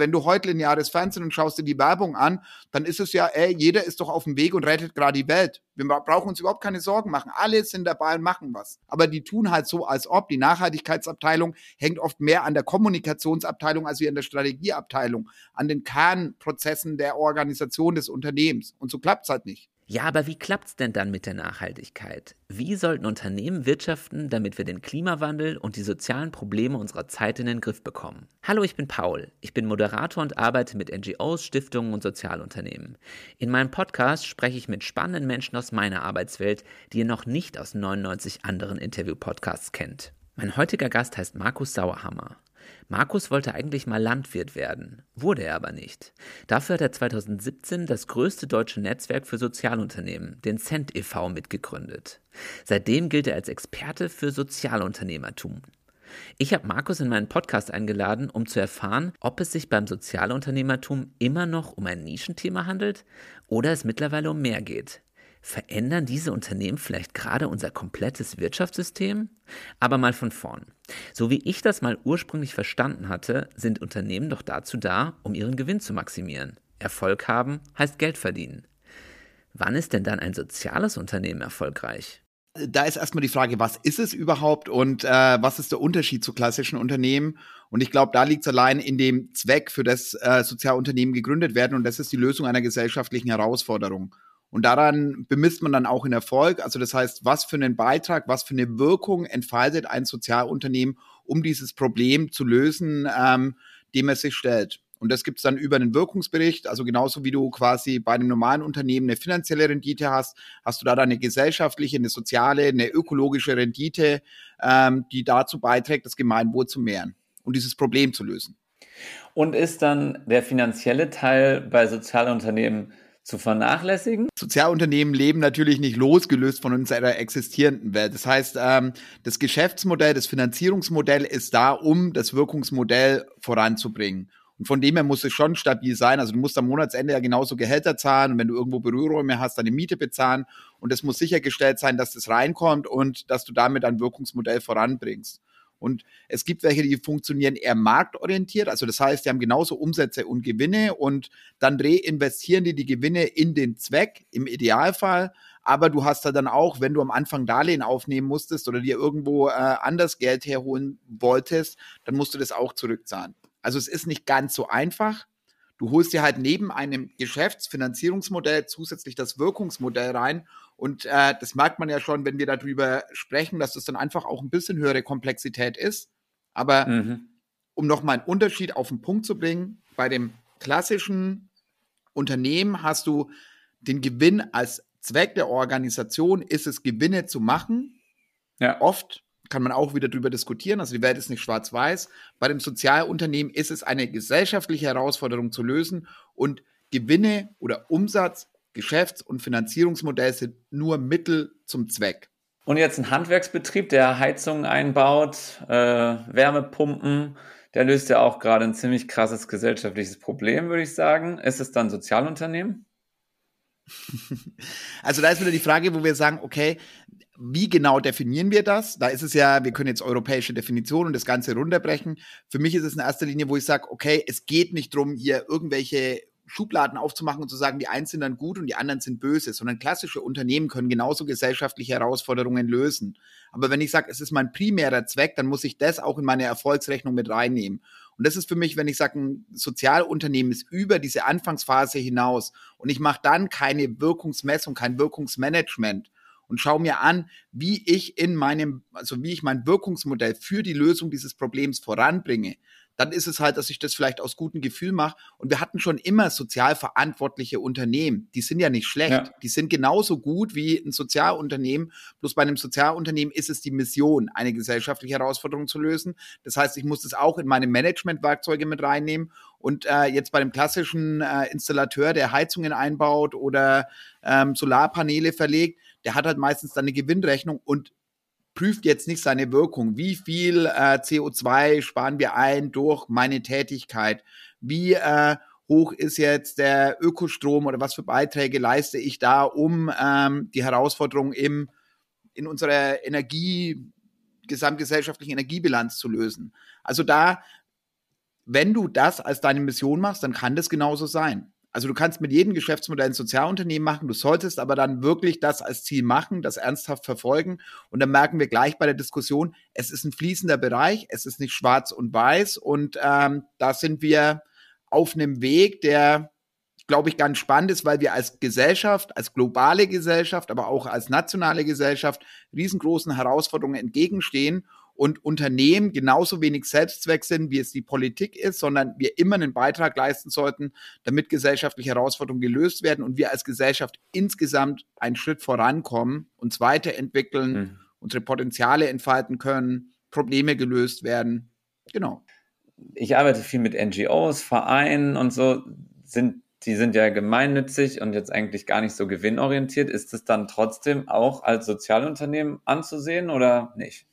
Wenn du heute lineares Fernsehen und schaust dir die Werbung an, dann ist es ja, ey, jeder ist doch auf dem Weg und rettet gerade die Welt. Wir brauchen uns überhaupt keine Sorgen machen. Alle sind dabei und machen was. Aber die tun halt so, als ob die Nachhaltigkeitsabteilung hängt oft mehr an der Kommunikationsabteilung als wie an der Strategieabteilung, an den Kernprozessen der Organisation des Unternehmens. Und so klappt es halt nicht. Ja, aber wie klappt's denn dann mit der Nachhaltigkeit? Wie sollten Unternehmen wirtschaften, damit wir den Klimawandel und die sozialen Probleme unserer Zeit in den Griff bekommen? Hallo, ich bin Paul. Ich bin Moderator und arbeite mit NGOs, Stiftungen und Sozialunternehmen. In meinem Podcast spreche ich mit spannenden Menschen aus meiner Arbeitswelt, die ihr noch nicht aus 99 anderen Interview-Podcasts kennt. Mein heutiger Gast heißt Markus Sauerhammer. Markus wollte eigentlich mal Landwirt werden, wurde er aber nicht. Dafür hat er 2017 das größte deutsche Netzwerk für Sozialunternehmen, den Cent e.V., mitgegründet. Seitdem gilt er als Experte für Sozialunternehmertum. Ich habe Markus in meinen Podcast eingeladen, um zu erfahren, ob es sich beim Sozialunternehmertum immer noch um ein Nischenthema handelt oder es mittlerweile um mehr geht. Verändern diese Unternehmen vielleicht gerade unser komplettes Wirtschaftssystem? Aber mal von vorn. So wie ich das mal ursprünglich verstanden hatte, sind Unternehmen doch dazu da, um ihren Gewinn zu maximieren. Erfolg haben heißt Geld verdienen. Wann ist denn dann ein soziales Unternehmen erfolgreich? Da ist erstmal die Frage, was ist es überhaupt und äh, was ist der Unterschied zu klassischen Unternehmen? Und ich glaube, da liegt es allein in dem Zweck, für das äh, Sozialunternehmen gegründet werden und das ist die Lösung einer gesellschaftlichen Herausforderung. Und daran bemisst man dann auch in Erfolg. Also das heißt, was für einen Beitrag, was für eine Wirkung entfaltet ein Sozialunternehmen, um dieses Problem zu lösen, ähm, dem es sich stellt. Und das gibt es dann über einen Wirkungsbericht. Also genauso wie du quasi bei einem normalen Unternehmen eine finanzielle Rendite hast, hast du da dann eine gesellschaftliche, eine soziale, eine ökologische Rendite, ähm, die dazu beiträgt, das Gemeinwohl zu mehren und dieses Problem zu lösen. Und ist dann der finanzielle Teil bei Sozialunternehmen zu vernachlässigen? Sozialunternehmen leben natürlich nicht losgelöst von unserer existierenden Welt. Das heißt, ähm, das Geschäftsmodell, das Finanzierungsmodell ist da, um das Wirkungsmodell voranzubringen. Und von dem her muss es schon stabil sein. Also du musst am Monatsende ja genauso Gehälter zahlen und wenn du irgendwo Büroräume hast, deine Miete bezahlen. Und es muss sichergestellt sein, dass das reinkommt und dass du damit ein Wirkungsmodell voranbringst. Und es gibt welche, die funktionieren eher marktorientiert. Also das heißt, die haben genauso Umsätze und Gewinne und dann reinvestieren die die Gewinne in den Zweck im Idealfall. Aber du hast da dann auch, wenn du am Anfang Darlehen aufnehmen musstest oder dir irgendwo äh, anders Geld herholen wolltest, dann musst du das auch zurückzahlen. Also es ist nicht ganz so einfach. Du holst dir halt neben einem Geschäftsfinanzierungsmodell zusätzlich das Wirkungsmodell rein und äh, das merkt man ja schon, wenn wir darüber sprechen, dass das dann einfach auch ein bisschen höhere Komplexität ist. Aber mhm. um nochmal einen Unterschied auf den Punkt zu bringen, bei dem klassischen Unternehmen hast du den Gewinn als Zweck der Organisation, ist es Gewinne zu machen. Ja. Oft kann man auch wieder darüber diskutieren. Also die Welt ist nicht schwarz-weiß. Bei dem Sozialunternehmen ist es eine gesellschaftliche Herausforderung zu lösen und Gewinne oder Umsatz Geschäfts- und Finanzierungsmodell sind nur Mittel zum Zweck. Und jetzt ein Handwerksbetrieb, der Heizungen einbaut, äh, Wärmepumpen, der löst ja auch gerade ein ziemlich krasses gesellschaftliches Problem, würde ich sagen. Ist es dann Sozialunternehmen? Also da ist wieder die Frage, wo wir sagen, okay, wie genau definieren wir das? Da ist es ja, wir können jetzt europäische Definitionen und das Ganze runterbrechen. Für mich ist es in erster Linie, wo ich sage, okay, es geht nicht darum, hier irgendwelche Schubladen aufzumachen und zu sagen, die einen sind dann gut und die anderen sind böse, sondern klassische Unternehmen können genauso gesellschaftliche Herausforderungen lösen. Aber wenn ich sage, es ist mein primärer Zweck, dann muss ich das auch in meine Erfolgsrechnung mit reinnehmen. Und das ist für mich, wenn ich sage, ein Sozialunternehmen ist über diese Anfangsphase hinaus und ich mache dann keine Wirkungsmessung, kein Wirkungsmanagement und schaue mir an, wie ich in meinem, also wie ich mein Wirkungsmodell für die Lösung dieses Problems voranbringe, dann ist es halt, dass ich das vielleicht aus gutem Gefühl mache. Und wir hatten schon immer sozial verantwortliche Unternehmen. Die sind ja nicht schlecht. Ja. Die sind genauso gut wie ein Sozialunternehmen. Bloß bei einem Sozialunternehmen ist es die Mission, eine gesellschaftliche Herausforderung zu lösen. Das heißt, ich muss das auch in meine Managementwerkzeuge mit reinnehmen. Und äh, jetzt bei dem klassischen äh, Installateur, der Heizungen einbaut oder ähm, Solarpaneele verlegt, der hat halt meistens dann eine Gewinnrechnung und prüft jetzt nicht seine Wirkung. Wie viel äh, CO2 sparen wir ein durch meine Tätigkeit? Wie äh, hoch ist jetzt der Ökostrom oder was für Beiträge leiste ich da, um ähm, die Herausforderung im, in unserer Energie, gesamtgesellschaftlichen Energiebilanz zu lösen? Also da wenn du das als deine Mission machst, dann kann das genauso sein. Also du kannst mit jedem Geschäftsmodell ein Sozialunternehmen machen, du solltest aber dann wirklich das als Ziel machen, das ernsthaft verfolgen. Und dann merken wir gleich bei der Diskussion, es ist ein fließender Bereich, es ist nicht schwarz und weiß. Und ähm, da sind wir auf einem Weg, der, glaube ich, ganz spannend ist, weil wir als Gesellschaft, als globale Gesellschaft, aber auch als nationale Gesellschaft riesengroßen Herausforderungen entgegenstehen und Unternehmen genauso wenig Selbstzweck sind, wie es die Politik ist, sondern wir immer einen Beitrag leisten sollten, damit gesellschaftliche Herausforderungen gelöst werden und wir als Gesellschaft insgesamt einen Schritt vorankommen, uns weiterentwickeln, mhm. unsere Potenziale entfalten können, Probleme gelöst werden. Genau. Ich arbeite viel mit NGOs, Vereinen und so. Sind, die sind ja gemeinnützig und jetzt eigentlich gar nicht so gewinnorientiert. Ist es dann trotzdem auch als Sozialunternehmen anzusehen oder nicht?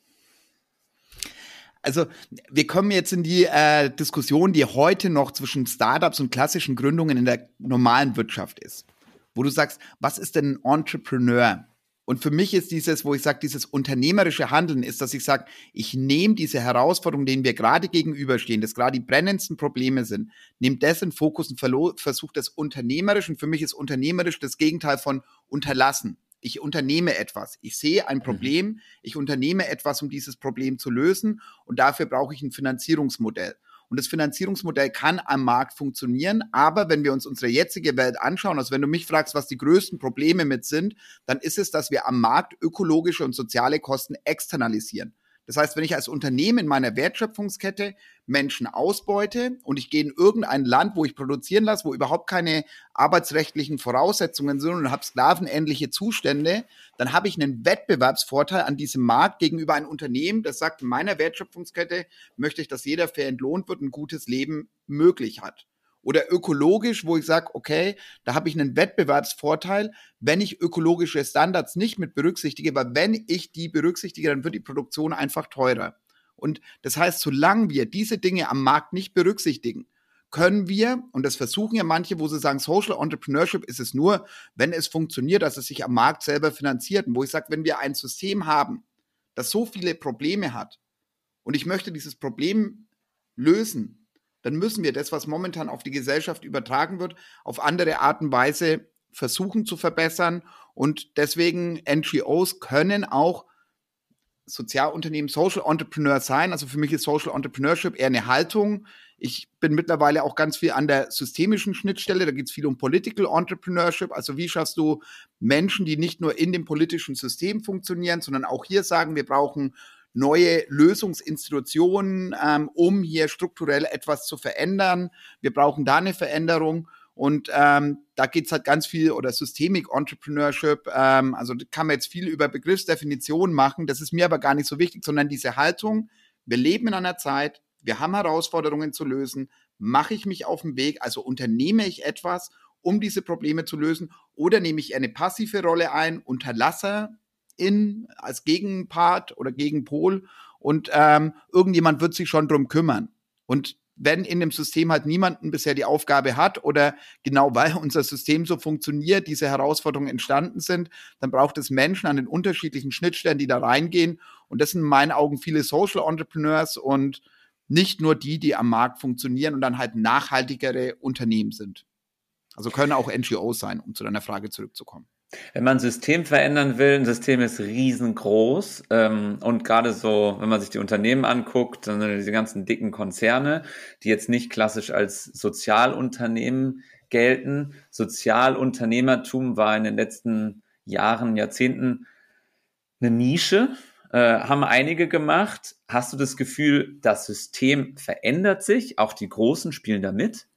Also wir kommen jetzt in die äh, Diskussion, die heute noch zwischen Startups und klassischen Gründungen in der normalen Wirtschaft ist. Wo du sagst, was ist denn ein Entrepreneur? Und für mich ist dieses, wo ich sage, dieses unternehmerische Handeln ist, dass ich sage, ich nehme diese Herausforderungen, denen wir gerade gegenüberstehen, das gerade die brennendsten Probleme sind, nehme das in Fokus und versuche das unternehmerisch. Und für mich ist unternehmerisch das Gegenteil von unterlassen ich unternehme etwas. Ich sehe ein mhm. Problem, ich unternehme etwas, um dieses Problem zu lösen und dafür brauche ich ein Finanzierungsmodell. Und das Finanzierungsmodell kann am Markt funktionieren, aber wenn wir uns unsere jetzige Welt anschauen, also wenn du mich fragst, was die größten Probleme mit sind, dann ist es, dass wir am Markt ökologische und soziale Kosten externalisieren. Das heißt, wenn ich als Unternehmen in meiner Wertschöpfungskette Menschen ausbeute und ich gehe in irgendein Land, wo ich produzieren lasse, wo überhaupt keine arbeitsrechtlichen Voraussetzungen sind und habe sklavenähnliche Zustände, dann habe ich einen Wettbewerbsvorteil an diesem Markt gegenüber einem Unternehmen, das sagt, in meiner Wertschöpfungskette möchte ich, dass jeder fair entlohnt wird, ein gutes Leben möglich hat oder ökologisch, wo ich sage, okay, da habe ich einen Wettbewerbsvorteil, wenn ich ökologische Standards nicht mit berücksichtige, weil wenn ich die berücksichtige, dann wird die Produktion einfach teurer. Und das heißt, solange wir diese Dinge am Markt nicht berücksichtigen, können wir, und das versuchen ja manche, wo sie sagen, Social Entrepreneurship ist es nur, wenn es funktioniert, dass es sich am Markt selber finanziert. Und wo ich sage, wenn wir ein System haben, das so viele Probleme hat, und ich möchte dieses Problem lösen, dann müssen wir das, was momentan auf die Gesellschaft übertragen wird, auf andere Art und Weise versuchen zu verbessern. Und deswegen NGOs können auch Sozialunternehmen, Social Entrepreneur sein. Also für mich ist Social Entrepreneurship eher eine Haltung. Ich bin mittlerweile auch ganz viel an der systemischen Schnittstelle. Da geht es viel um Political Entrepreneurship. Also wie schaffst du Menschen, die nicht nur in dem politischen System funktionieren, sondern auch hier sagen, wir brauchen neue Lösungsinstitutionen, ähm, um hier strukturell etwas zu verändern. Wir brauchen da eine Veränderung. Und ähm, da geht's halt ganz viel oder Systemic Entrepreneurship. Ähm, also kann man jetzt viel über Begriffsdefinitionen machen. Das ist mir aber gar nicht so wichtig, sondern diese Haltung, wir leben in einer Zeit, wir haben Herausforderungen zu lösen. Mache ich mich auf den Weg, also unternehme ich etwas, um diese Probleme zu lösen, oder nehme ich eine passive Rolle ein, unterlasse in als Gegenpart oder Gegenpol und ähm, irgendjemand wird sich schon drum kümmern. Und wenn in dem System halt niemanden bisher die Aufgabe hat oder genau weil unser System so funktioniert, diese Herausforderungen entstanden sind, dann braucht es Menschen an den unterschiedlichen Schnittstellen, die da reingehen. Und das sind in meinen Augen viele Social Entrepreneurs und nicht nur die, die am Markt funktionieren und dann halt nachhaltigere Unternehmen sind. Also können auch NGOs sein, um zu deiner Frage zurückzukommen. Wenn man ein System verändern will, ein System ist riesengroß ähm, und gerade so, wenn man sich die Unternehmen anguckt, dann diese ganzen dicken Konzerne, die jetzt nicht klassisch als Sozialunternehmen gelten. Sozialunternehmertum war in den letzten Jahren, Jahrzehnten eine Nische, äh, haben einige gemacht. Hast du das Gefühl, das System verändert sich? Auch die Großen spielen da mit?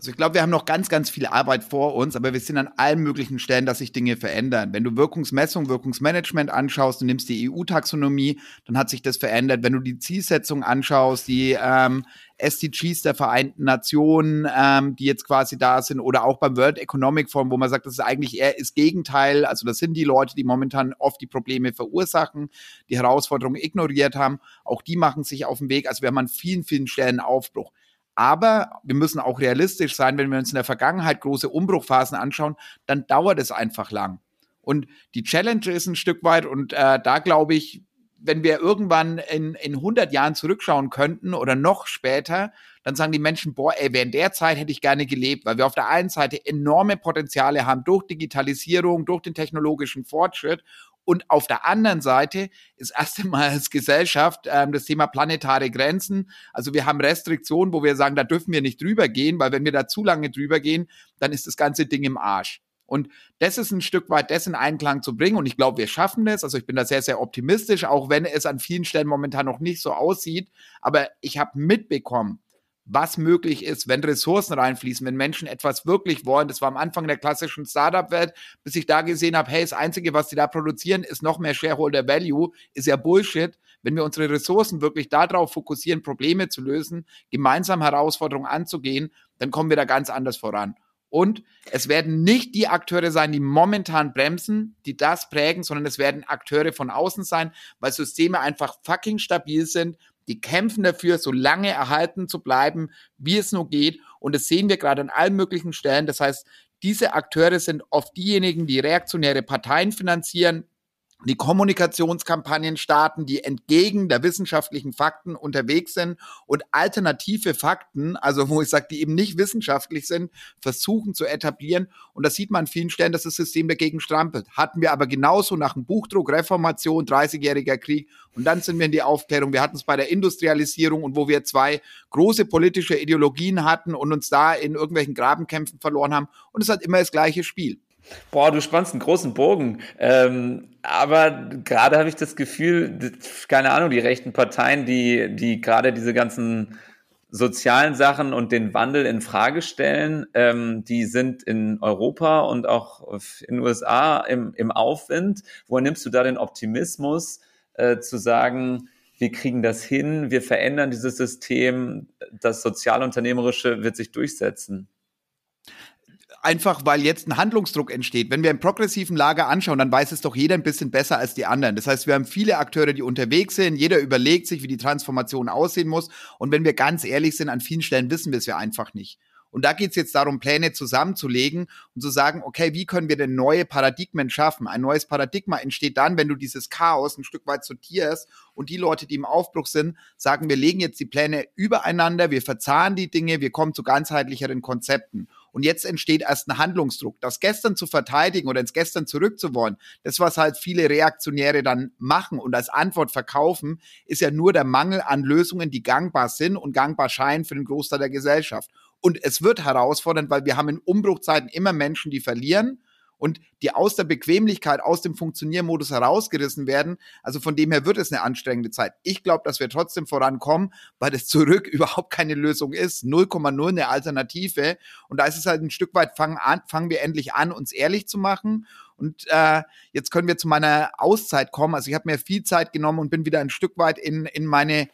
Also ich glaube, wir haben noch ganz, ganz viel Arbeit vor uns, aber wir sind an allen möglichen Stellen, dass sich Dinge verändern. Wenn du Wirkungsmessung, Wirkungsmanagement anschaust, du nimmst die EU-Taxonomie, dann hat sich das verändert. Wenn du die Zielsetzung anschaust, die ähm, SDGs der Vereinten Nationen, ähm, die jetzt quasi da sind, oder auch beim World Economic Forum, wo man sagt, das ist eigentlich eher das Gegenteil. Also das sind die Leute, die momentan oft die Probleme verursachen, die Herausforderungen ignoriert haben. Auch die machen sich auf den Weg. Also wir haben an vielen, vielen Stellen Aufbruch. Aber wir müssen auch realistisch sein, wenn wir uns in der Vergangenheit große Umbruchphasen anschauen, dann dauert es einfach lang. Und die Challenge ist ein Stück weit, und äh, da glaube ich, wenn wir irgendwann in, in 100 Jahren zurückschauen könnten oder noch später, dann sagen die Menschen, boah, ey, während der Zeit hätte ich gerne gelebt, weil wir auf der einen Seite enorme Potenziale haben durch Digitalisierung, durch den technologischen Fortschritt und auf der anderen Seite ist erst einmal als Gesellschaft ähm, das Thema planetare Grenzen. Also wir haben Restriktionen, wo wir sagen, da dürfen wir nicht drüber gehen, weil wenn wir da zu lange drüber gehen, dann ist das ganze Ding im Arsch. Und das ist ein Stück weit das in Einklang zu bringen. Und ich glaube, wir schaffen das. Also ich bin da sehr, sehr optimistisch, auch wenn es an vielen Stellen momentan noch nicht so aussieht. Aber ich habe mitbekommen, was möglich ist, wenn Ressourcen reinfließen, wenn Menschen etwas wirklich wollen. Das war am Anfang der klassischen Startup-Welt, bis ich da gesehen habe, hey, das Einzige, was die da produzieren, ist noch mehr Shareholder Value, ist ja Bullshit. Wenn wir unsere Ressourcen wirklich darauf fokussieren, Probleme zu lösen, gemeinsam Herausforderungen anzugehen, dann kommen wir da ganz anders voran. Und es werden nicht die Akteure sein, die momentan bremsen, die das prägen, sondern es werden Akteure von außen sein, weil Systeme einfach fucking stabil sind. Die kämpfen dafür, so lange erhalten zu bleiben, wie es nur geht. Und das sehen wir gerade an allen möglichen Stellen. Das heißt, diese Akteure sind oft diejenigen, die reaktionäre Parteien finanzieren, die Kommunikationskampagnen starten, die entgegen der wissenschaftlichen Fakten unterwegs sind und alternative Fakten, also wo ich sage, die eben nicht wissenschaftlich sind, versuchen zu etablieren. Und das sieht man an vielen Stellen, dass das System dagegen strampelt. Hatten wir aber genauso nach dem Buchdruck, Reformation, 30-jähriger Krieg und dann sind wir in die Aufklärung. Wir hatten es bei der Industrialisierung und wo wir zwei große politische Ideologien hatten und uns da in irgendwelchen Grabenkämpfen verloren haben. Und es hat immer das gleiche Spiel. Boah, du spannst einen großen Bogen. Ähm, aber gerade habe ich das Gefühl, keine Ahnung, die rechten Parteien, die, die gerade diese ganzen sozialen Sachen und den Wandel in Frage stellen, ähm, die sind in Europa und auch in den USA im, im Aufwind. Woher nimmst du da den Optimismus, äh, zu sagen, wir kriegen das hin, wir verändern dieses System, das Sozialunternehmerische wird sich durchsetzen? Einfach weil jetzt ein Handlungsdruck entsteht. Wenn wir im progressiven Lager anschauen, dann weiß es doch jeder ein bisschen besser als die anderen. Das heißt, wir haben viele Akteure, die unterwegs sind. Jeder überlegt sich, wie die Transformation aussehen muss. Und wenn wir ganz ehrlich sind, an vielen Stellen wissen wir es ja einfach nicht. Und da geht es jetzt darum, Pläne zusammenzulegen und zu sagen, okay, wie können wir denn neue Paradigmen schaffen? Ein neues Paradigma entsteht dann, wenn du dieses Chaos ein Stück weit sortierst und die Leute, die im Aufbruch sind, sagen, wir legen jetzt die Pläne übereinander, wir verzahnen die Dinge, wir kommen zu ganzheitlicheren Konzepten. Und jetzt entsteht erst ein Handlungsdruck. Das gestern zu verteidigen oder ins Gestern zurückzuwollen, das, was halt viele Reaktionäre dann machen und als Antwort verkaufen, ist ja nur der Mangel an Lösungen, die gangbar sind und gangbar scheinen für den Großteil der Gesellschaft. Und es wird herausfordernd, weil wir haben in Umbruchzeiten immer Menschen, die verlieren und die aus der Bequemlichkeit, aus dem Funktioniermodus herausgerissen werden. Also von dem her wird es eine anstrengende Zeit. Ich glaube, dass wir trotzdem vorankommen, weil das zurück überhaupt keine Lösung ist. 0,0 eine Alternative. Und da ist es halt ein Stück weit, fangen, an, fangen wir endlich an, uns ehrlich zu machen. Und äh, jetzt können wir zu meiner Auszeit kommen. Also ich habe mir viel Zeit genommen und bin wieder ein Stück weit in, in meine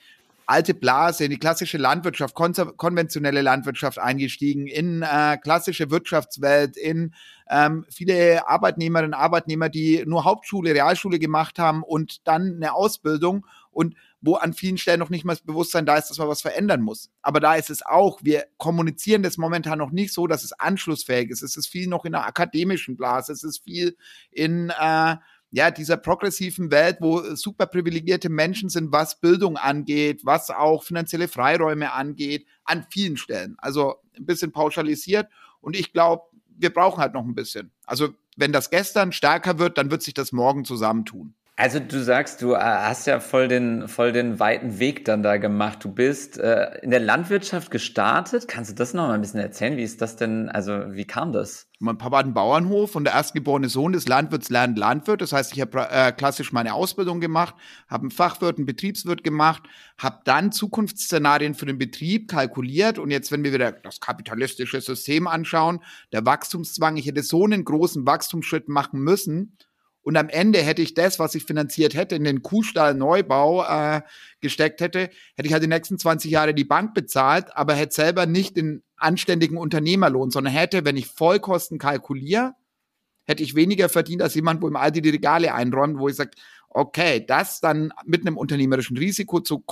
alte Blase, in die klassische Landwirtschaft, konventionelle Landwirtschaft eingestiegen, in äh, klassische Wirtschaftswelt, in ähm, viele Arbeitnehmerinnen und Arbeitnehmer, die nur Hauptschule, Realschule gemacht haben und dann eine Ausbildung und wo an vielen Stellen noch nicht mal das Bewusstsein da ist, dass man was verändern muss. Aber da ist es auch, wir kommunizieren das momentan noch nicht so, dass es anschlussfähig ist. Es ist viel noch in der akademischen Blase, es ist viel in äh, ja, dieser progressiven Welt, wo super privilegierte Menschen sind, was Bildung angeht, was auch finanzielle Freiräume angeht, an vielen Stellen. Also ein bisschen pauschalisiert. Und ich glaube, wir brauchen halt noch ein bisschen. Also wenn das gestern stärker wird, dann wird sich das morgen zusammentun. Also du sagst, du äh, hast ja voll den, voll den weiten Weg dann da gemacht. Du bist äh, in der Landwirtschaft gestartet. Kannst du das noch mal ein bisschen erzählen? Wie ist das denn, also wie kam das? Mein Papa hat einen Bauernhof und der erstgeborene Sohn des Landwirts lernt Landwirt. Das heißt, ich habe äh, klassisch meine Ausbildung gemacht, habe einen Fachwirt, einen Betriebswirt gemacht, habe dann Zukunftsszenarien für den Betrieb kalkuliert. Und jetzt, wenn wir wieder das kapitalistische System anschauen, der Wachstumszwang, ich hätte so einen großen Wachstumsschritt machen müssen, und am Ende hätte ich das, was ich finanziert hätte, in den Kuhstall-Neubau äh, gesteckt hätte, hätte ich halt die nächsten 20 Jahre die Bank bezahlt, aber hätte selber nicht den anständigen Unternehmerlohn, sondern hätte, wenn ich Vollkosten kalkuliere, hätte ich weniger verdient als jemand, wo im Aldi die Regale einräumt, wo ich sage, okay, das dann mit einem unternehmerischen Risiko zu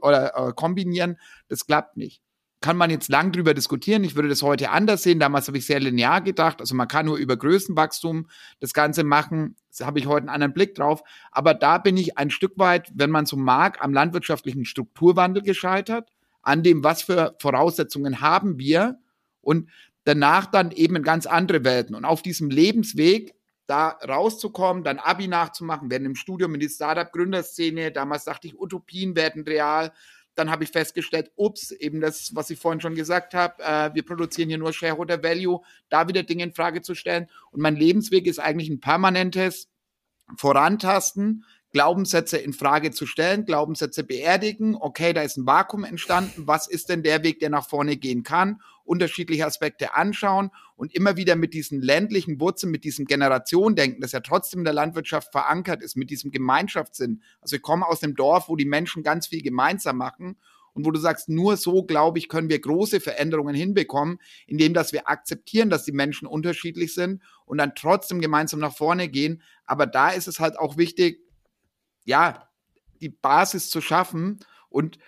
oder, äh, kombinieren, das klappt nicht. Kann man jetzt lang drüber diskutieren. Ich würde das heute anders sehen. Damals habe ich sehr linear gedacht. Also man kann nur über Größenwachstum das Ganze machen. Da habe ich heute einen anderen Blick drauf. Aber da bin ich ein Stück weit, wenn man so mag, am landwirtschaftlichen Strukturwandel gescheitert, an dem, was für Voraussetzungen haben wir und danach dann eben in ganz andere Welten. Und auf diesem Lebensweg da rauszukommen, dann Abi nachzumachen, werden im Studium in die Startup-Gründerszene, damals dachte ich, Utopien werden real, dann habe ich festgestellt, ups, eben das, was ich vorhin schon gesagt habe, äh, wir produzieren hier nur Shareholder Value, da wieder Dinge in Frage zu stellen. Und mein Lebensweg ist eigentlich ein permanentes Vorantasten, Glaubenssätze in Frage zu stellen, Glaubenssätze beerdigen. Okay, da ist ein Vakuum entstanden. Was ist denn der Weg, der nach vorne gehen kann? Unterschiedliche Aspekte anschauen und immer wieder mit diesen ländlichen Wurzeln, mit diesem Generationendenken, das ja trotzdem in der Landwirtschaft verankert ist, mit diesem Gemeinschaftssinn. Also ich komme aus dem Dorf, wo die Menschen ganz viel gemeinsam machen und wo du sagst, nur so, glaube ich, können wir große Veränderungen hinbekommen, indem dass wir akzeptieren, dass die Menschen unterschiedlich sind und dann trotzdem gemeinsam nach vorne gehen. Aber da ist es halt auch wichtig, ja, die Basis zu schaffen und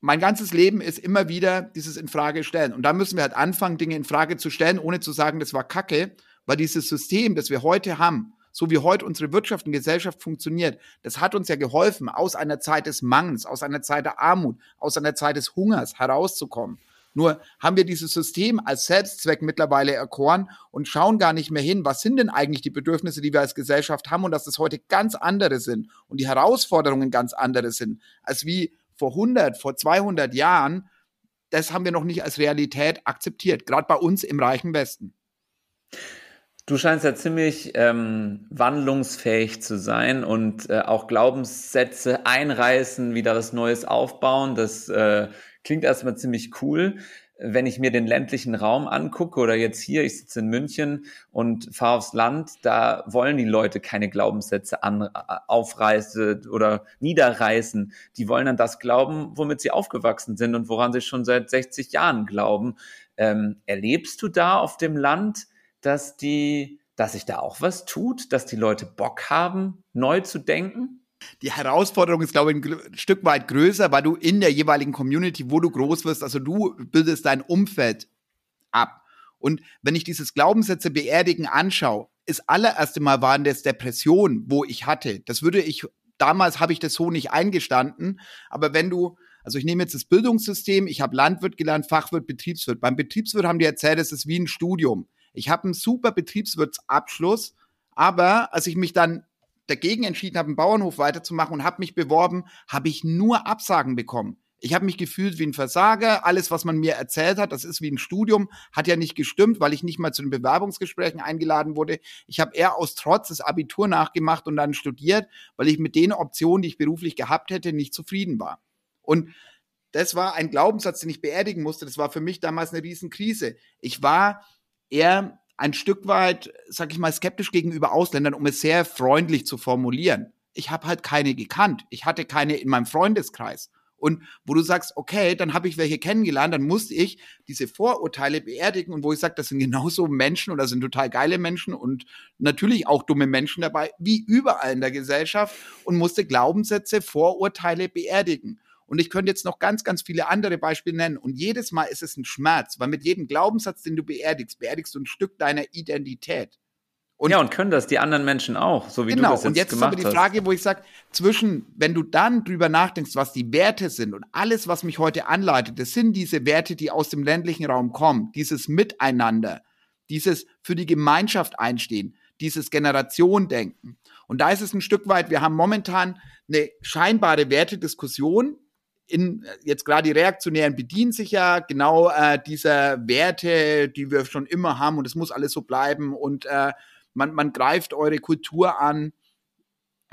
mein ganzes Leben ist immer wieder dieses in Frage stellen. Und da müssen wir halt anfangen, Dinge in Frage zu stellen, ohne zu sagen, das war Kacke, weil dieses System, das wir heute haben, so wie heute unsere Wirtschaft und Gesellschaft funktioniert, das hat uns ja geholfen, aus einer Zeit des Mangels, aus einer Zeit der Armut, aus einer Zeit des Hungers herauszukommen. Nur haben wir dieses System als Selbstzweck mittlerweile erkoren und schauen gar nicht mehr hin, was sind denn eigentlich die Bedürfnisse, die wir als Gesellschaft haben und dass das heute ganz andere sind und die Herausforderungen ganz andere sind, als wie vor 100, vor 200 Jahren. Das haben wir noch nicht als Realität akzeptiert, gerade bei uns im reichen Westen. Du scheinst ja ziemlich ähm, wandlungsfähig zu sein und äh, auch Glaubenssätze einreißen, wieder was Neues aufbauen. Das äh, Klingt erstmal ziemlich cool. Wenn ich mir den ländlichen Raum angucke oder jetzt hier, ich sitze in München und fahre aufs Land, da wollen die Leute keine Glaubenssätze an, aufreißen oder niederreißen. Die wollen an das glauben, womit sie aufgewachsen sind und woran sie schon seit 60 Jahren glauben. Ähm, erlebst du da auf dem Land, dass die, dass sich da auch was tut, dass die Leute Bock haben, neu zu denken? Die Herausforderung ist, glaube ich, ein Stück weit größer, weil du in der jeweiligen Community, wo du groß wirst, also du bildest dein Umfeld ab. Und wenn ich dieses Glaubenssätze beerdigen anschaue, ist allererste Mal waren das Depressionen, wo ich hatte. Das würde ich, damals habe ich das so nicht eingestanden. Aber wenn du, also ich nehme jetzt das Bildungssystem, ich habe Landwirt gelernt, Fachwirt, Betriebswirt. Beim Betriebswirt haben die erzählt, es ist wie ein Studium. Ich habe einen super Betriebswirtsabschluss, aber als ich mich dann dagegen entschieden habe, einen Bauernhof weiterzumachen und habe mich beworben, habe ich nur Absagen bekommen. Ich habe mich gefühlt wie ein Versager. Alles, was man mir erzählt hat, das ist wie ein Studium, hat ja nicht gestimmt, weil ich nicht mal zu den Bewerbungsgesprächen eingeladen wurde. Ich habe eher aus Trotz das Abitur nachgemacht und dann studiert, weil ich mit den Optionen, die ich beruflich gehabt hätte, nicht zufrieden war. Und das war ein Glaubenssatz, den ich beerdigen musste. Das war für mich damals eine Riesenkrise. Ich war eher ein Stück weit, sag ich mal, skeptisch gegenüber Ausländern, um es sehr freundlich zu formulieren. Ich habe halt keine gekannt. Ich hatte keine in meinem Freundeskreis. Und wo du sagst, okay, dann habe ich welche kennengelernt, dann musste ich diese Vorurteile beerdigen und wo ich sage, das sind genauso Menschen oder sind total geile Menschen und natürlich auch dumme Menschen dabei, wie überall in der Gesellschaft und musste Glaubenssätze, Vorurteile beerdigen. Und ich könnte jetzt noch ganz, ganz viele andere Beispiele nennen. Und jedes Mal ist es ein Schmerz, weil mit jedem Glaubenssatz, den du beerdigst, beerdigst du ein Stück deiner Identität. Und ja, und können das die anderen Menschen auch, so wie genau, du das jetzt und jetzt ist aber die Frage, hast. wo ich sage, zwischen, wenn du dann drüber nachdenkst, was die Werte sind und alles, was mich heute anleitet, das sind diese Werte, die aus dem ländlichen Raum kommen, dieses Miteinander, dieses für die Gemeinschaft einstehen, dieses Generationendenken. Und da ist es ein Stück weit, wir haben momentan eine scheinbare Wertediskussion, in, jetzt gerade die Reaktionären bedienen sich ja genau äh, dieser Werte, die wir schon immer haben und es muss alles so bleiben und äh, man, man greift eure Kultur an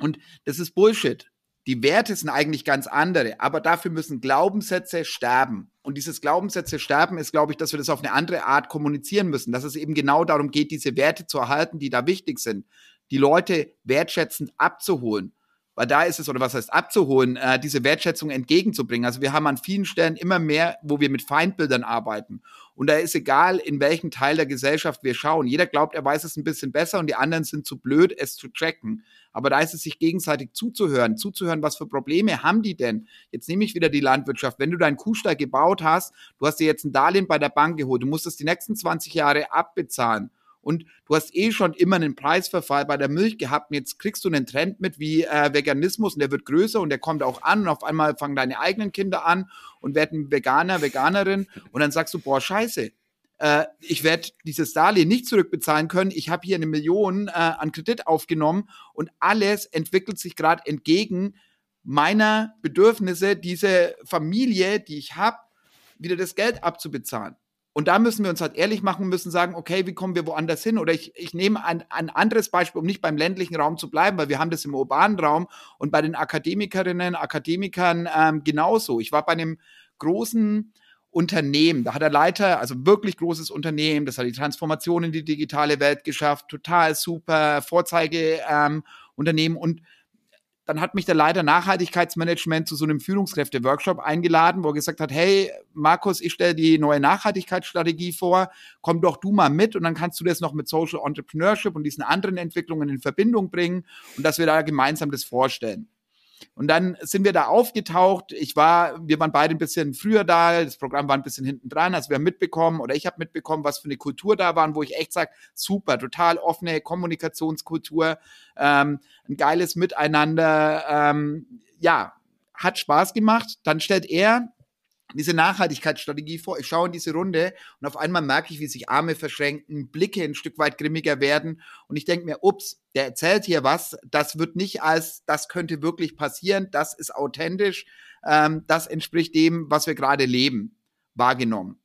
und das ist Bullshit. Die Werte sind eigentlich ganz andere, aber dafür müssen Glaubenssätze sterben. Und dieses Glaubenssätze sterben ist, glaube ich, dass wir das auf eine andere Art kommunizieren müssen, dass es eben genau darum geht, diese Werte zu erhalten, die da wichtig sind, die Leute wertschätzend abzuholen weil da ist es, oder was heißt abzuholen, äh, diese Wertschätzung entgegenzubringen. Also wir haben an vielen Stellen immer mehr, wo wir mit Feindbildern arbeiten. Und da ist egal, in welchen Teil der Gesellschaft wir schauen. Jeder glaubt, er weiß es ein bisschen besser und die anderen sind zu blöd, es zu checken. Aber da ist es sich gegenseitig zuzuhören, zuzuhören, was für Probleme haben die denn? Jetzt nehme ich wieder die Landwirtschaft. Wenn du deinen Kuhstall gebaut hast, du hast dir jetzt ein Darlehen bei der Bank geholt, du musst es die nächsten 20 Jahre abbezahlen und du hast eh schon immer einen Preisverfall bei der Milch gehabt und jetzt kriegst du einen Trend mit wie äh, Veganismus und der wird größer und der kommt auch an und auf einmal fangen deine eigenen Kinder an und werden Veganer, Veganerin und dann sagst du, boah, scheiße, äh, ich werde dieses Darlehen nicht zurückbezahlen können, ich habe hier eine Million äh, an Kredit aufgenommen und alles entwickelt sich gerade entgegen meiner Bedürfnisse, diese Familie, die ich habe, wieder das Geld abzubezahlen. Und da müssen wir uns halt ehrlich machen und müssen sagen, okay, wie kommen wir woanders hin? Oder ich, ich nehme ein, ein anderes Beispiel, um nicht beim ländlichen Raum zu bleiben, weil wir haben das im urbanen Raum und bei den Akademikerinnen, Akademikern ähm, genauso. Ich war bei einem großen Unternehmen, da hat der Leiter, also wirklich großes Unternehmen, das hat die Transformation in die digitale Welt geschafft, total super, Vorzeigeunternehmen ähm, und dann hat mich der Leiter Nachhaltigkeitsmanagement zu so einem Führungskräfte-Workshop eingeladen, wo er gesagt hat, hey, Markus, ich stelle die neue Nachhaltigkeitsstrategie vor, komm doch du mal mit und dann kannst du das noch mit Social Entrepreneurship und diesen anderen Entwicklungen in Verbindung bringen und dass wir da gemeinsam das vorstellen. Und dann sind wir da aufgetaucht. Ich war, wir waren beide ein bisschen früher da. Das Programm war ein bisschen hinten dran. Also wir haben mitbekommen oder ich habe mitbekommen, was für eine Kultur da war, wo ich echt sage, super, total offene Kommunikationskultur, ähm, ein geiles Miteinander. Ähm, ja, hat Spaß gemacht. Dann stellt er diese Nachhaltigkeitsstrategie vor. Ich schaue in diese Runde und auf einmal merke ich, wie sich Arme verschränken, Blicke ein Stück weit grimmiger werden. Und ich denke mir, ups, der erzählt hier was, das wird nicht als, das könnte wirklich passieren, das ist authentisch, ähm, das entspricht dem, was wir gerade leben, wahrgenommen.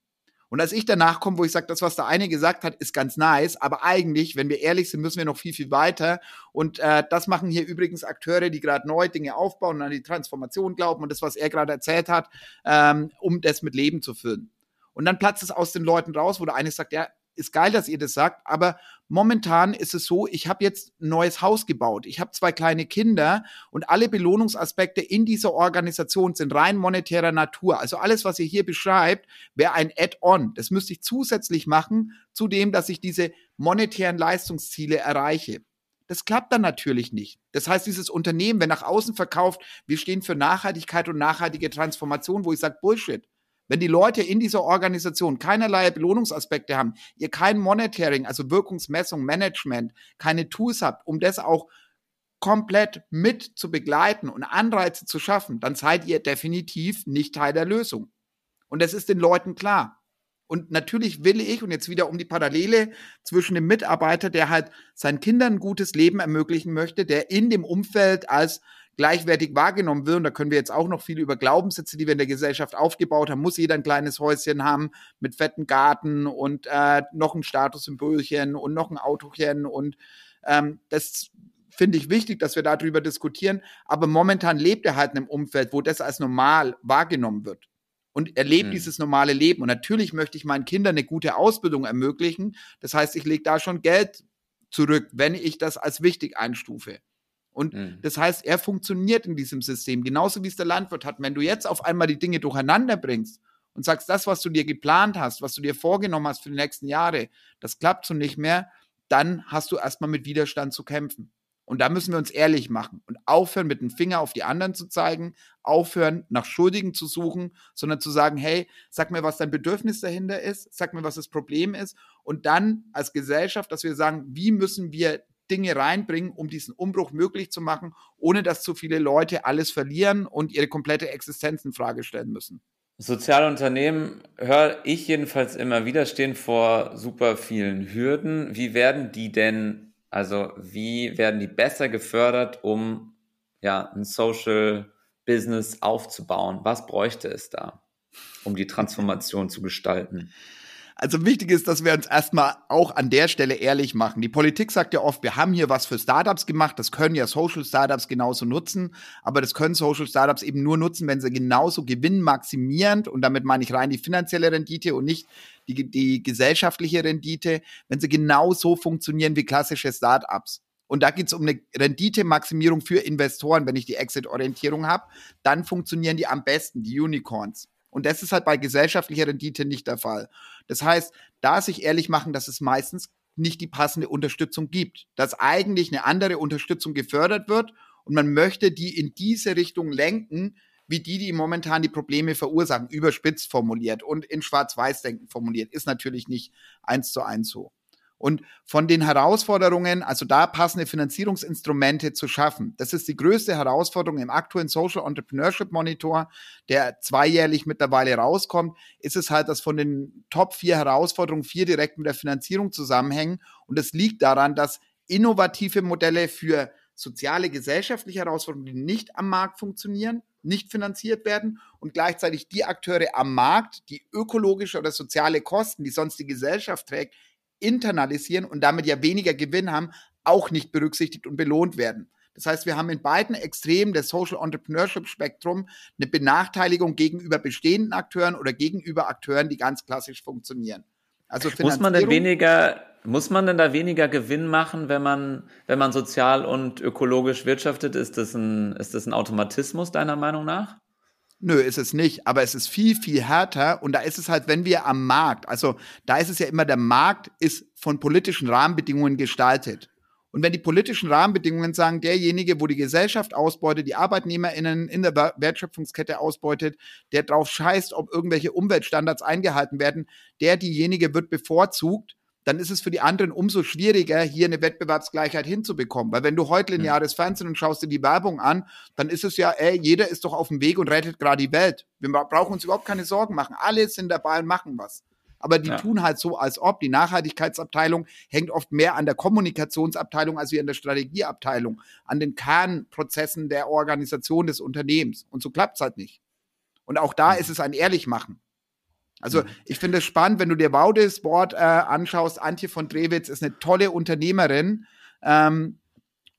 Und als ich danach komme, wo ich sage, das, was der eine gesagt hat, ist ganz nice, aber eigentlich, wenn wir ehrlich sind, müssen wir noch viel, viel weiter. Und äh, das machen hier übrigens Akteure, die gerade neu Dinge aufbauen und an die Transformation glauben und das, was er gerade erzählt hat, ähm, um das mit Leben zu füllen. Und dann platzt es aus den Leuten raus, wo der eine sagt, ja, ist geil, dass ihr das sagt, aber momentan ist es so, ich habe jetzt ein neues Haus gebaut. Ich habe zwei kleine Kinder und alle Belohnungsaspekte in dieser Organisation sind rein monetärer Natur. Also alles, was ihr hier beschreibt, wäre ein Add-on. Das müsste ich zusätzlich machen zu dem, dass ich diese monetären Leistungsziele erreiche. Das klappt dann natürlich nicht. Das heißt, dieses Unternehmen, wenn nach außen verkauft, wir stehen für Nachhaltigkeit und nachhaltige Transformation, wo ich sage, Bullshit. Wenn die Leute in dieser Organisation keinerlei Belohnungsaspekte haben, ihr kein Monitoring, also Wirkungsmessung, Management, keine Tools habt, um das auch komplett mit zu begleiten und Anreize zu schaffen, dann seid ihr definitiv nicht Teil der Lösung. Und das ist den Leuten klar. Und natürlich will ich, und jetzt wieder um die Parallele zwischen dem Mitarbeiter, der halt seinen Kindern ein gutes Leben ermöglichen möchte, der in dem Umfeld als gleichwertig wahrgenommen wird. Und da können wir jetzt auch noch viel über Glaubenssätze, die wir in der Gesellschaft aufgebaut haben. Muss jeder ein kleines Häuschen haben mit fetten Garten und äh, noch ein Statussymbolchen und noch ein Autochen. Und ähm, das finde ich wichtig, dass wir darüber diskutieren. Aber momentan lebt er halt in einem Umfeld, wo das als normal wahrgenommen wird. Und er lebt hm. dieses normale Leben. Und natürlich möchte ich meinen Kindern eine gute Ausbildung ermöglichen. Das heißt, ich lege da schon Geld zurück, wenn ich das als wichtig einstufe. Und mhm. das heißt, er funktioniert in diesem System, genauso wie es der Landwirt hat. Wenn du jetzt auf einmal die Dinge durcheinander bringst und sagst, das, was du dir geplant hast, was du dir vorgenommen hast für die nächsten Jahre, das klappt so nicht mehr, dann hast du erstmal mit Widerstand zu kämpfen. Und da müssen wir uns ehrlich machen und aufhören, mit dem Finger auf die anderen zu zeigen, aufhören, nach Schuldigen zu suchen, sondern zu sagen, hey, sag mir, was dein Bedürfnis dahinter ist, sag mir, was das Problem ist. Und dann als Gesellschaft, dass wir sagen, wie müssen wir Dinge reinbringen, um diesen Umbruch möglich zu machen, ohne dass zu viele Leute alles verlieren und ihre komplette Existenz in Frage stellen müssen. Soziale Unternehmen höre ich jedenfalls immer wieder stehen vor super vielen Hürden. Wie werden die denn, also wie werden die besser gefördert, um ja ein Social Business aufzubauen? Was bräuchte es da, um die Transformation zu gestalten? Also wichtig ist, dass wir uns erstmal auch an der Stelle ehrlich machen. Die Politik sagt ja oft, wir haben hier was für Startups gemacht. Das können ja Social Startups genauso nutzen. Aber das können Social Startups eben nur nutzen, wenn sie genauso gewinnmaximierend, und damit meine ich rein die finanzielle Rendite und nicht die, die gesellschaftliche Rendite, wenn sie genauso funktionieren wie klassische Startups. Und da geht es um eine Renditemaximierung für Investoren, wenn ich die Exit-Orientierung habe, dann funktionieren die am besten, die Unicorns. Und das ist halt bei gesellschaftlicher Rendite nicht der Fall. Das heißt, da sich ehrlich machen, dass es meistens nicht die passende Unterstützung gibt. Dass eigentlich eine andere Unterstützung gefördert wird und man möchte die in diese Richtung lenken, wie die, die momentan die Probleme verursachen, überspitzt formuliert und in Schwarz-Weiß-Denken formuliert, ist natürlich nicht eins zu eins so. Und von den Herausforderungen, also da passende Finanzierungsinstrumente zu schaffen, das ist die größte Herausforderung im aktuellen Social Entrepreneurship Monitor, der zweijährlich mittlerweile rauskommt, ist es halt, dass von den Top vier Herausforderungen vier direkt mit der Finanzierung zusammenhängen. Und es liegt daran, dass innovative Modelle für soziale, gesellschaftliche Herausforderungen, die nicht am Markt funktionieren, nicht finanziert werden und gleichzeitig die Akteure am Markt, die ökologische oder soziale Kosten, die sonst die Gesellschaft trägt, internalisieren und damit ja weniger Gewinn haben, auch nicht berücksichtigt und belohnt werden. Das heißt, wir haben in beiden Extremen des Social Entrepreneurship Spektrum eine Benachteiligung gegenüber bestehenden Akteuren oder gegenüber Akteuren, die ganz klassisch funktionieren. Also muss man denn weniger, muss man denn da weniger Gewinn machen, wenn man, wenn man sozial und ökologisch wirtschaftet? Ist das ein, ist das ein Automatismus deiner Meinung nach? Nö, ist es nicht, aber es ist viel, viel härter und da ist es halt, wenn wir am Markt, also da ist es ja immer, der Markt ist von politischen Rahmenbedingungen gestaltet. Und wenn die politischen Rahmenbedingungen sagen, derjenige, wo die Gesellschaft ausbeutet, die ArbeitnehmerInnen in der Wertschöpfungskette ausbeutet, der drauf scheißt, ob irgendwelche Umweltstandards eingehalten werden, der, diejenige wird bevorzugt, dann ist es für die anderen umso schwieriger, hier eine Wettbewerbsgleichheit hinzubekommen. Weil wenn du heute lineares. Fernsehen und schaust dir die Werbung an, dann ist es ja, ey, jeder ist doch auf dem Weg und rettet gerade die Welt. Wir brauchen uns überhaupt keine Sorgen machen. Alle sind dabei und machen was aber die ja. tun halt so, als ob. Die Nachhaltigkeitsabteilung hängt oft mehr an der Kommunikationsabteilung als wie an der Strategieabteilung, an den Kernprozessen der Organisation des Unternehmens. Und so klappt es halt nicht. Und auch da ist es ein Ehrlichmachen. Also mhm. ich finde es spannend, wenn du dir Baude Sport äh, anschaust, Antje von Drewitz ist eine tolle Unternehmerin. Ähm,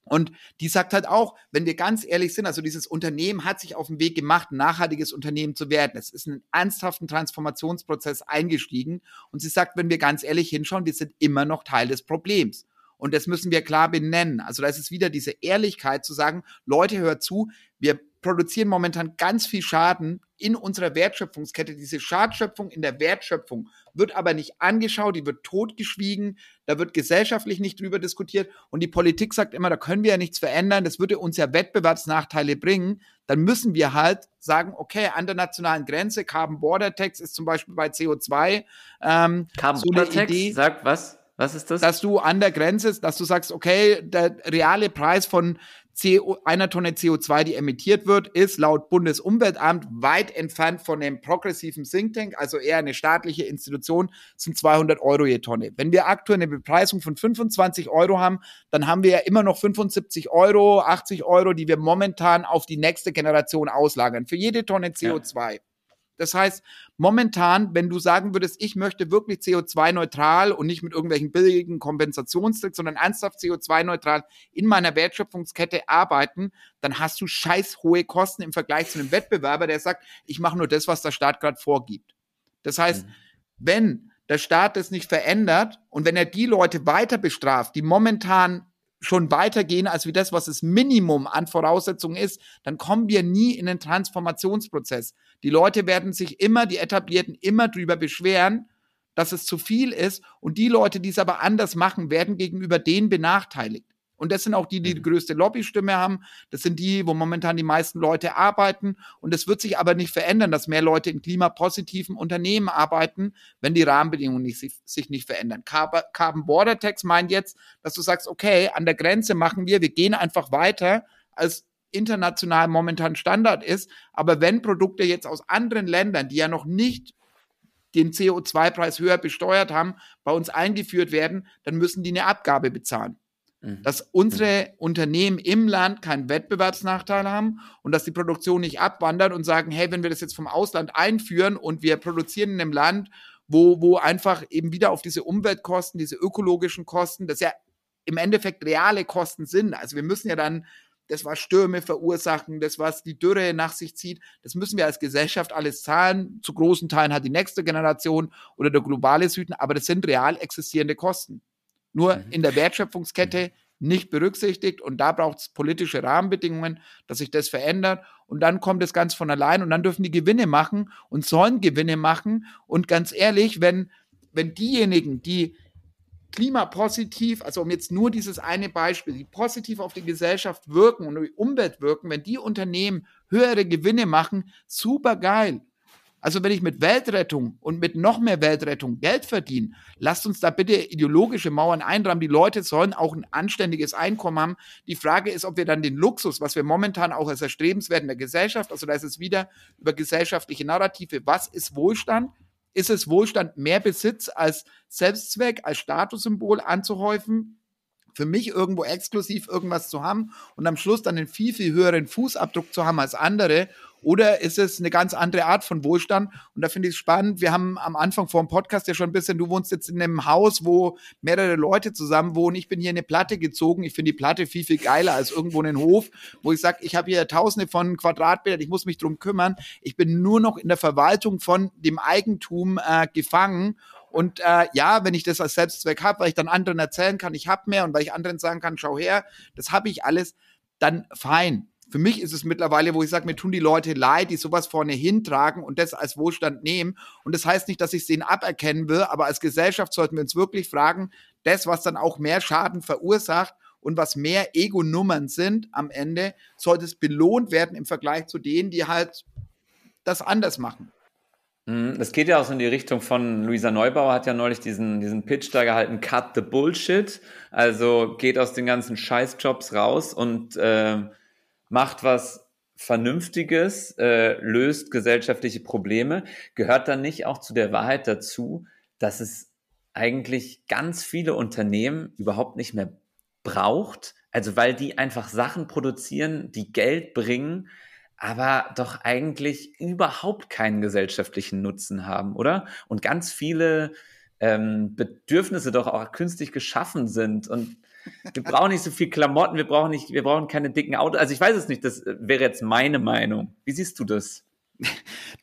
und die sagt halt auch, wenn wir ganz ehrlich sind, also dieses Unternehmen hat sich auf den Weg gemacht, ein nachhaltiges Unternehmen zu werden. Es ist in einen ernsthaften Transformationsprozess eingestiegen. Und sie sagt, wenn wir ganz ehrlich hinschauen, wir sind immer noch Teil des Problems. Und das müssen wir klar benennen. Also da ist es wieder diese Ehrlichkeit zu sagen, Leute, hört zu, wir produzieren momentan ganz viel Schaden in unserer Wertschöpfungskette. Diese Schadschöpfung in der Wertschöpfung wird aber nicht angeschaut, die wird totgeschwiegen, da wird gesellschaftlich nicht drüber diskutiert und die Politik sagt immer, da können wir ja nichts verändern, das würde uns ja Wettbewerbsnachteile bringen. Dann müssen wir halt sagen, okay, an der nationalen Grenze, Carbon Border Tax ist zum Beispiel bei CO2 ähm, Carbon so Border Tax Idee, sagt was? Was ist das? Dass du an der Grenze, dass du sagst, okay, der reale Preis von CO, einer Tonne CO2, die emittiert wird, ist laut Bundesumweltamt weit entfernt von dem progressiven Think Tank, also eher eine staatliche Institution, sind 200 Euro je Tonne. Wenn wir aktuell eine Bepreisung von 25 Euro haben, dann haben wir ja immer noch 75 Euro, 80 Euro, die wir momentan auf die nächste Generation auslagern. Für jede Tonne CO2. Ja. Das heißt, momentan, wenn du sagen würdest, ich möchte wirklich CO2-neutral und nicht mit irgendwelchen billigen Kompensationstricks, sondern ernsthaft CO2-neutral in meiner Wertschöpfungskette arbeiten, dann hast du scheiß hohe Kosten im Vergleich zu einem Wettbewerber, der sagt, ich mache nur das, was der Staat gerade vorgibt. Das heißt, mhm. wenn der Staat das nicht verändert und wenn er die Leute weiter bestraft, die momentan schon weitergehen als wie das, was das Minimum an Voraussetzungen ist, dann kommen wir nie in den Transformationsprozess. Die Leute werden sich immer, die Etablierten, immer drüber beschweren, dass es zu viel ist. Und die Leute, die es aber anders machen, werden gegenüber denen benachteiligt. Und das sind auch die, die die mhm. größte Lobbystimme haben. Das sind die, wo momentan die meisten Leute arbeiten. Und es wird sich aber nicht verändern, dass mehr Leute in klimapositiven Unternehmen arbeiten, wenn die Rahmenbedingungen nicht, sich nicht verändern. Carbon Border Tax meint jetzt, dass du sagst, okay, an der Grenze machen wir, wir gehen einfach weiter, als international momentan Standard ist. Aber wenn Produkte jetzt aus anderen Ländern, die ja noch nicht den CO2-Preis höher besteuert haben, bei uns eingeführt werden, dann müssen die eine Abgabe bezahlen. Mhm. Dass unsere mhm. Unternehmen im Land keinen Wettbewerbsnachteil haben und dass die Produktion nicht abwandert und sagen, hey, wenn wir das jetzt vom Ausland einführen und wir produzieren in einem Land, wo, wo einfach eben wieder auf diese Umweltkosten, diese ökologischen Kosten, das ja im Endeffekt reale Kosten sind. Also wir müssen ja dann das was Stürme verursachen, das was die Dürre nach sich zieht, das müssen wir als Gesellschaft alles zahlen. Zu großen Teilen hat die nächste Generation oder der globale Süden, aber das sind real existierende Kosten. Nur mhm. in der Wertschöpfungskette nicht berücksichtigt und da braucht es politische Rahmenbedingungen, dass sich das verändert und dann kommt es ganz von allein und dann dürfen die Gewinne machen und sollen Gewinne machen und ganz ehrlich, wenn, wenn diejenigen, die klimapositiv, also um jetzt nur dieses eine Beispiel, die positiv auf die Gesellschaft wirken und die Umwelt wirken, wenn die Unternehmen höhere Gewinne machen, super geil. Also wenn ich mit Weltrettung und mit noch mehr Weltrettung Geld verdiene, lasst uns da bitte ideologische Mauern einrahmen. Die Leute sollen auch ein anständiges Einkommen haben. Die Frage ist, ob wir dann den Luxus, was wir momentan auch als erstrebenswert in der Gesellschaft, also da ist es wieder über gesellschaftliche Narrative, was ist Wohlstand? Ist es Wohlstand, mehr Besitz als Selbstzweck, als Statussymbol anzuhäufen? Für mich irgendwo exklusiv irgendwas zu haben und am Schluss dann einen viel, viel höheren Fußabdruck zu haben als andere oder ist es eine ganz andere Art von Wohlstand? Und da finde ich es spannend. Wir haben am Anfang vor dem Podcast ja schon ein bisschen, du wohnst jetzt in einem Haus, wo mehrere Leute zusammen wohnen. Ich bin hier in eine Platte gezogen. Ich finde die Platte viel, viel geiler als irgendwo einen Hof, wo ich sage, ich habe hier tausende von Quadratmetern, ich muss mich drum kümmern. Ich bin nur noch in der Verwaltung von dem Eigentum äh, gefangen. Und äh, ja, wenn ich das als Selbstzweck habe, weil ich dann anderen erzählen kann, ich habe mehr und weil ich anderen sagen kann, schau her, das habe ich alles, dann fein für mich ist es mittlerweile, wo ich sage, mir tun die Leute leid, die sowas vorne hintragen und das als Wohlstand nehmen. Und das heißt nicht, dass ich es denen aberkennen will, aber als Gesellschaft sollten wir uns wirklich fragen, das, was dann auch mehr Schaden verursacht und was mehr Ego-Nummern sind am Ende, sollte es belohnt werden im Vergleich zu denen, die halt das anders machen. Mhm, das geht ja auch so in die Richtung von Luisa Neubauer hat ja neulich diesen, diesen Pitch da gehalten, cut the bullshit. Also geht aus den ganzen Scheißjobs raus und äh, macht was Vernünftiges, äh, löst gesellschaftliche Probleme, gehört dann nicht auch zu der Wahrheit dazu, dass es eigentlich ganz viele Unternehmen überhaupt nicht mehr braucht, also weil die einfach Sachen produzieren, die Geld bringen, aber doch eigentlich überhaupt keinen gesellschaftlichen Nutzen haben, oder? Und ganz viele ähm, Bedürfnisse doch auch künstlich geschaffen sind und wir brauchen nicht so viel Klamotten, wir brauchen nicht, wir brauchen keine dicken Autos. Also ich weiß es nicht, das wäre jetzt meine Meinung. Wie siehst du das?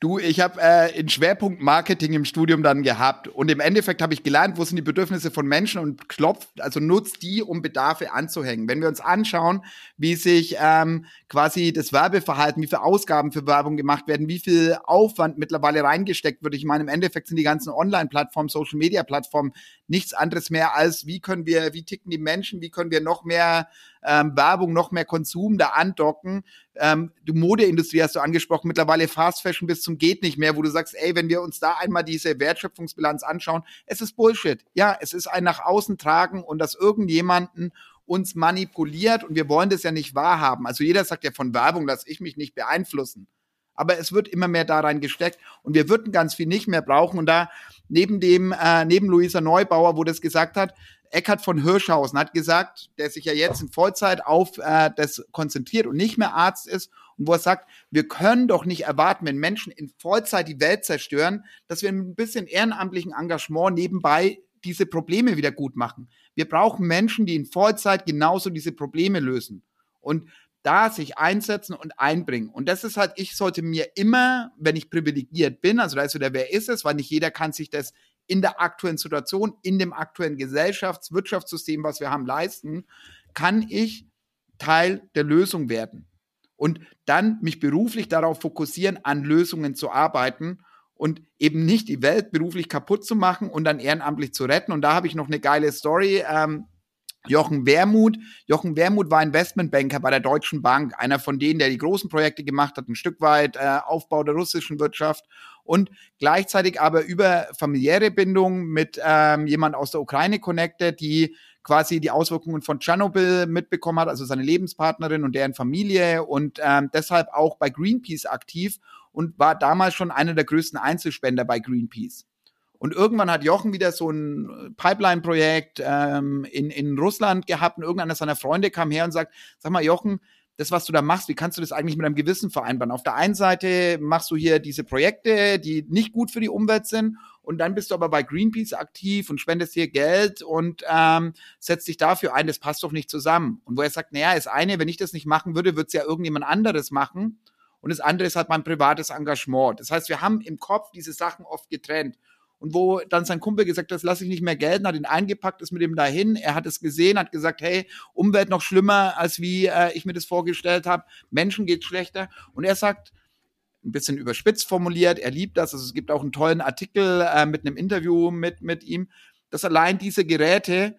Du, ich habe äh, einen Schwerpunkt Marketing im Studium dann gehabt und im Endeffekt habe ich gelernt, wo sind die Bedürfnisse von Menschen und klopft, also nutzt die, um Bedarfe anzuhängen. Wenn wir uns anschauen, wie sich ähm, quasi das Werbeverhalten, wie viele Ausgaben für Werbung gemacht werden, wie viel Aufwand mittlerweile reingesteckt wird. Ich meine, im Endeffekt sind die ganzen Online-Plattformen, Social-Media-Plattformen nichts anderes mehr als, wie können wir, wie ticken die Menschen, wie können wir noch mehr ähm, Werbung, noch mehr Konsum da andocken. Ähm, die Modeindustrie hast du angesprochen, mittlerweile Fast Fashion bis zum geht nicht mehr, wo du sagst, ey, wenn wir uns da einmal diese Wertschöpfungsbilanz anschauen, es ist Bullshit. Ja, es ist ein nach außen tragen und dass irgendjemanden uns manipuliert und wir wollen das ja nicht wahrhaben. Also jeder sagt ja von Werbung, lass ich mich nicht beeinflussen. Aber es wird immer mehr da rein gesteckt und wir würden ganz viel nicht mehr brauchen. Und da neben dem, äh, neben Luisa Neubauer, wo das gesagt hat, Eckhard von Hirschhausen hat gesagt, der sich ja jetzt in Vollzeit auf äh, das konzentriert und nicht mehr Arzt ist und wo er sagt, wir können doch nicht erwarten, wenn Menschen in Vollzeit die Welt zerstören, dass wir mit ein bisschen ehrenamtlichen Engagement nebenbei diese Probleme wieder gut machen. Wir brauchen Menschen, die in Vollzeit genauso diese Probleme lösen und da sich einsetzen und einbringen. Und das ist halt, ich sollte mir immer, wenn ich privilegiert bin, also da ist wieder, wer ist es, weil nicht jeder kann sich das in der aktuellen Situation, in dem aktuellen Gesellschafts-, Wirtschaftssystem, was wir haben, leisten, kann ich Teil der Lösung werden. Und dann mich beruflich darauf fokussieren, an Lösungen zu arbeiten und eben nicht die Welt beruflich kaputt zu machen und dann ehrenamtlich zu retten. Und da habe ich noch eine geile Story. Ähm, Jochen Wermuth. Jochen Wermuth war Investmentbanker bei der Deutschen Bank, einer von denen, der die großen Projekte gemacht hat, ein Stück weit äh, Aufbau der russischen Wirtschaft und gleichzeitig aber über familiäre Bindung mit ähm, jemand aus der Ukraine connected, die quasi die Auswirkungen von Tschernobyl mitbekommen hat, also seine Lebenspartnerin und deren Familie und ähm, deshalb auch bei Greenpeace aktiv und war damals schon einer der größten Einzelspender bei Greenpeace. Und irgendwann hat Jochen wieder so ein Pipeline-Projekt ähm, in, in Russland gehabt und irgendeiner seiner Freunde kam her und sagt, sag mal, Jochen, das, was du da machst, wie kannst du das eigentlich mit deinem Gewissen vereinbaren? Auf der einen Seite machst du hier diese Projekte, die nicht gut für die Umwelt sind, und dann bist du aber bei Greenpeace aktiv und spendest hier Geld und ähm, setzt dich dafür ein, das passt doch nicht zusammen. Und wo er sagt, naja, das eine, wenn ich das nicht machen würde, würde es ja irgendjemand anderes machen. Und das andere ist halt mein privates Engagement. Das heißt, wir haben im Kopf diese Sachen oft getrennt. Und wo dann sein Kumpel gesagt hat, das lasse ich nicht mehr gelten, hat ihn eingepackt, ist mit ihm dahin, er hat es gesehen, hat gesagt, hey, Umwelt noch schlimmer, als wie äh, ich mir das vorgestellt habe, Menschen geht schlechter und er sagt, ein bisschen überspitzt formuliert, er liebt das, also es gibt auch einen tollen Artikel äh, mit einem Interview mit, mit ihm, dass allein diese Geräte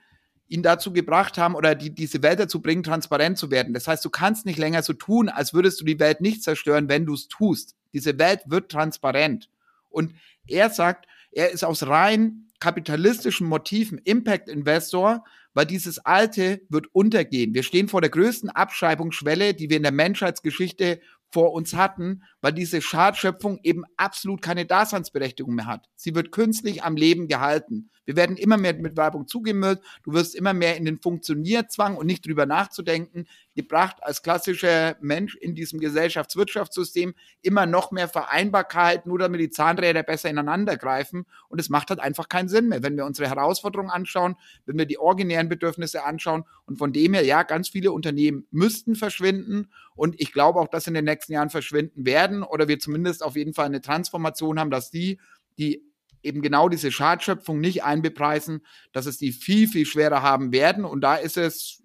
ihn dazu gebracht haben oder die, diese Welt dazu bringen, transparent zu werden. Das heißt, du kannst nicht länger so tun, als würdest du die Welt nicht zerstören, wenn du es tust. Diese Welt wird transparent. Und er sagt, er ist aus rein kapitalistischen Motiven Impact-Investor, weil dieses Alte wird untergehen. Wir stehen vor der größten Abschreibungsschwelle, die wir in der Menschheitsgeschichte vor uns hatten, weil diese Schadschöpfung eben absolut keine Daseinsberechtigung mehr hat. Sie wird künstlich am Leben gehalten. Wir werden immer mehr mit Werbung zugemüllt. Du wirst immer mehr in den Funktionierzwang und nicht drüber nachzudenken, gebracht als klassischer Mensch in diesem Gesellschaftswirtschaftssystem immer noch mehr Vereinbarkeit, nur damit die Zahnräder besser ineinander greifen. Und es macht halt einfach keinen Sinn mehr, wenn wir unsere Herausforderungen anschauen, wenn wir die originären Bedürfnisse anschauen. Und von dem her, ja, ganz viele Unternehmen müssten verschwinden. Und ich glaube auch, dass in den nächsten Jahren verschwinden werden oder wir zumindest auf jeden Fall eine Transformation haben, dass die, die eben genau diese Schadschöpfung nicht einbepreisen, dass es die viel, viel schwerer haben werden. Und da ist es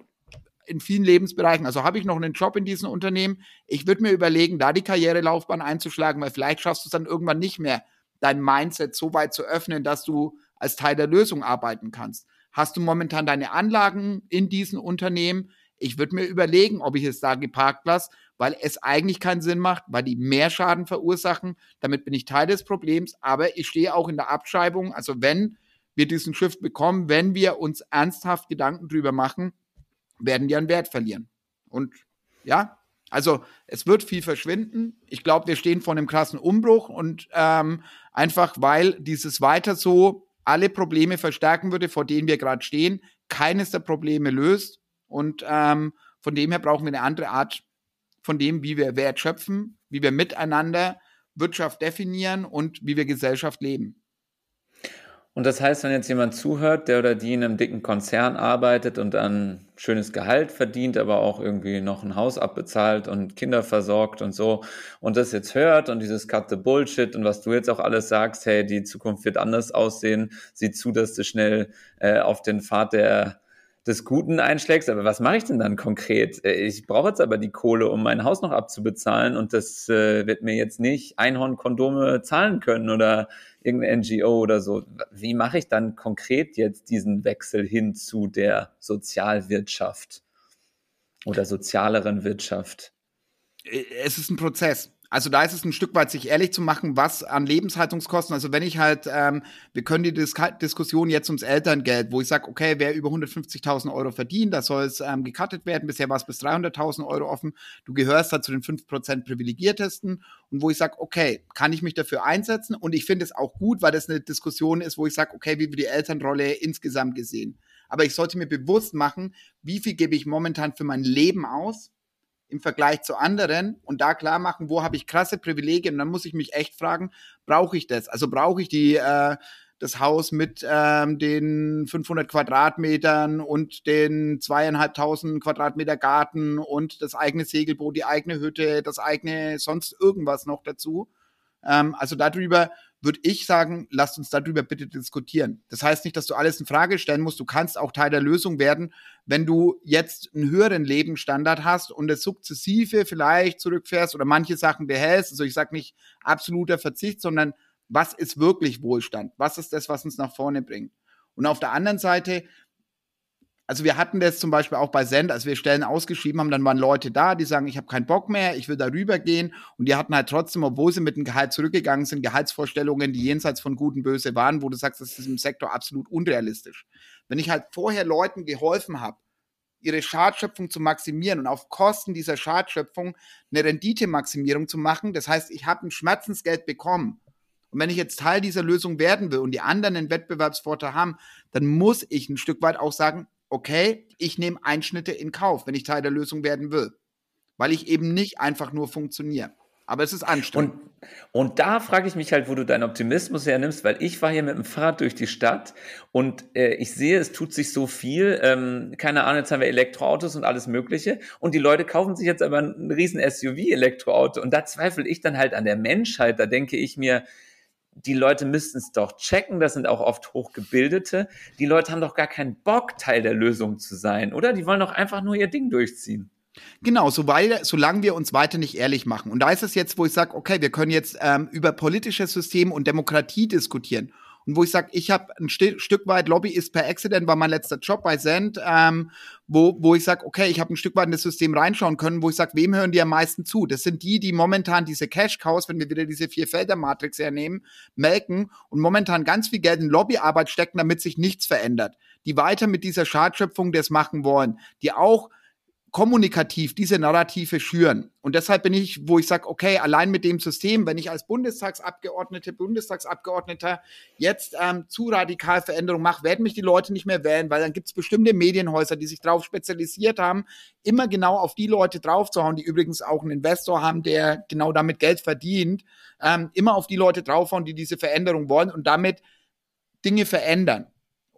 in vielen Lebensbereichen, also habe ich noch einen Job in diesem Unternehmen, ich würde mir überlegen, da die Karrierelaufbahn einzuschlagen, weil vielleicht schaffst du es dann irgendwann nicht mehr, dein Mindset so weit zu öffnen, dass du als Teil der Lösung arbeiten kannst. Hast du momentan deine Anlagen in diesem Unternehmen? Ich würde mir überlegen, ob ich es da geparkt lasse, weil es eigentlich keinen Sinn macht, weil die mehr Schaden verursachen. Damit bin ich Teil des Problems, aber ich stehe auch in der Abschreibung. Also wenn wir diesen Shift bekommen, wenn wir uns ernsthaft Gedanken drüber machen, werden die an Wert verlieren. Und ja, also es wird viel verschwinden. Ich glaube, wir stehen vor einem krassen Umbruch und ähm, einfach weil dieses weiter so alle Probleme verstärken würde, vor denen wir gerade stehen, keines der Probleme löst. Und ähm, von dem her brauchen wir eine andere Art von dem, wie wir Wert schöpfen, wie wir miteinander Wirtschaft definieren und wie wir Gesellschaft leben. Und das heißt, wenn jetzt jemand zuhört, der oder die in einem dicken Konzern arbeitet und dann schönes Gehalt verdient, aber auch irgendwie noch ein Haus abbezahlt und Kinder versorgt und so und das jetzt hört und dieses Cut the Bullshit und was du jetzt auch alles sagst, hey, die Zukunft wird anders aussehen, sieh zu, dass du schnell äh, auf den Pfad der des Guten einschlägst, aber was mache ich denn dann konkret? Äh, ich brauche jetzt aber die Kohle, um mein Haus noch abzubezahlen und das äh, wird mir jetzt nicht Einhornkondome zahlen können oder irgendeine NGO oder so. Wie mache ich dann konkret jetzt diesen Wechsel hin zu der Sozialwirtschaft oder sozialeren Wirtschaft? Äh, es ist ein Prozess also da ist es ein Stück weit, sich ehrlich zu machen, was an Lebenshaltungskosten, also wenn ich halt, ähm, wir können die Dis Diskussion jetzt ums Elterngeld, wo ich sage, okay, wer über 150.000 Euro verdient, da soll es ähm, gecuttet werden, bisher war es bis 300.000 Euro offen, du gehörst da zu den 5% privilegiertesten. Und wo ich sage, okay, kann ich mich dafür einsetzen? Und ich finde es auch gut, weil das eine Diskussion ist, wo ich sage, okay, wie wird die Elternrolle insgesamt gesehen? Aber ich sollte mir bewusst machen, wie viel gebe ich momentan für mein Leben aus im Vergleich zu anderen und da klar machen, wo habe ich krasse Privilegien. Dann muss ich mich echt fragen, brauche ich das? Also brauche ich die äh, das Haus mit ähm, den 500 Quadratmetern und den zweieinhalbtausend Quadratmeter Garten und das eigene Segelboot, die eigene Hütte, das eigene sonst irgendwas noch dazu. Ähm, also darüber würde ich sagen, lasst uns darüber bitte diskutieren. Das heißt nicht, dass du alles in Frage stellen musst. Du kannst auch Teil der Lösung werden, wenn du jetzt einen höheren Lebensstandard hast und das sukzessive vielleicht zurückfährst oder manche Sachen behältst. Also ich sage nicht absoluter Verzicht, sondern was ist wirklich Wohlstand? Was ist das, was uns nach vorne bringt? Und auf der anderen Seite also wir hatten das zum Beispiel auch bei Send, als wir Stellen ausgeschrieben haben, dann waren Leute da, die sagen, ich habe keinen Bock mehr, ich will da rübergehen. Und die hatten halt trotzdem, obwohl sie mit dem Gehalt zurückgegangen sind, Gehaltsvorstellungen, die jenseits von Gut und Böse waren, wo du sagst, das ist im Sektor absolut unrealistisch. Wenn ich halt vorher Leuten geholfen habe, ihre Schadschöpfung zu maximieren und auf Kosten dieser Schadschöpfung eine Renditemaximierung zu machen, das heißt, ich habe ein Schmerzensgeld bekommen. Und wenn ich jetzt Teil dieser Lösung werden will und die anderen einen Wettbewerbsvorteil haben, dann muss ich ein Stück weit auch sagen, okay, ich nehme Einschnitte in Kauf, wenn ich Teil der Lösung werden will. Weil ich eben nicht einfach nur funktioniere. Aber es ist anstrengend. Und, und da frage ich mich halt, wo du deinen Optimismus hernimmst, weil ich war hier mit dem Fahrrad durch die Stadt und äh, ich sehe, es tut sich so viel. Ähm, keine Ahnung, jetzt haben wir Elektroautos und alles Mögliche. Und die Leute kaufen sich jetzt aber ein riesen SUV-Elektroauto. Und da zweifle ich dann halt an der Menschheit. Da denke ich mir, die Leute müssten es doch checken, das sind auch oft Hochgebildete. Die Leute haben doch gar keinen Bock, Teil der Lösung zu sein, oder? Die wollen doch einfach nur ihr Ding durchziehen. Genau, so weil, solange wir uns weiter nicht ehrlich machen. Und da ist es jetzt, wo ich sage, okay, wir können jetzt ähm, über politisches System und Demokratie diskutieren und wo ich sage, ich habe ein St Stück weit Lobbyist per Accident, war mein letzter Job bei Send, ähm, wo, wo ich sage, okay, ich habe ein Stück weit in das System reinschauen können, wo ich sage, wem hören die am meisten zu? Das sind die, die momentan diese Cash-Cows, wenn wir wieder diese Vier-Felder-Matrix hernehmen, melken und momentan ganz viel Geld in Lobbyarbeit stecken, damit sich nichts verändert. Die weiter mit dieser Schadschöpfung das machen wollen, die auch kommunikativ diese Narrative schüren. Und deshalb bin ich, wo ich sage, okay, allein mit dem System, wenn ich als Bundestagsabgeordnete, Bundestagsabgeordneter jetzt ähm, zu radikal Veränderungen mache, werden mich die Leute nicht mehr wählen, weil dann gibt es bestimmte Medienhäuser, die sich darauf spezialisiert haben, immer genau auf die Leute draufzuhauen, die übrigens auch einen Investor haben, der genau damit Geld verdient, ähm, immer auf die Leute draufhauen, die diese Veränderung wollen und damit Dinge verändern.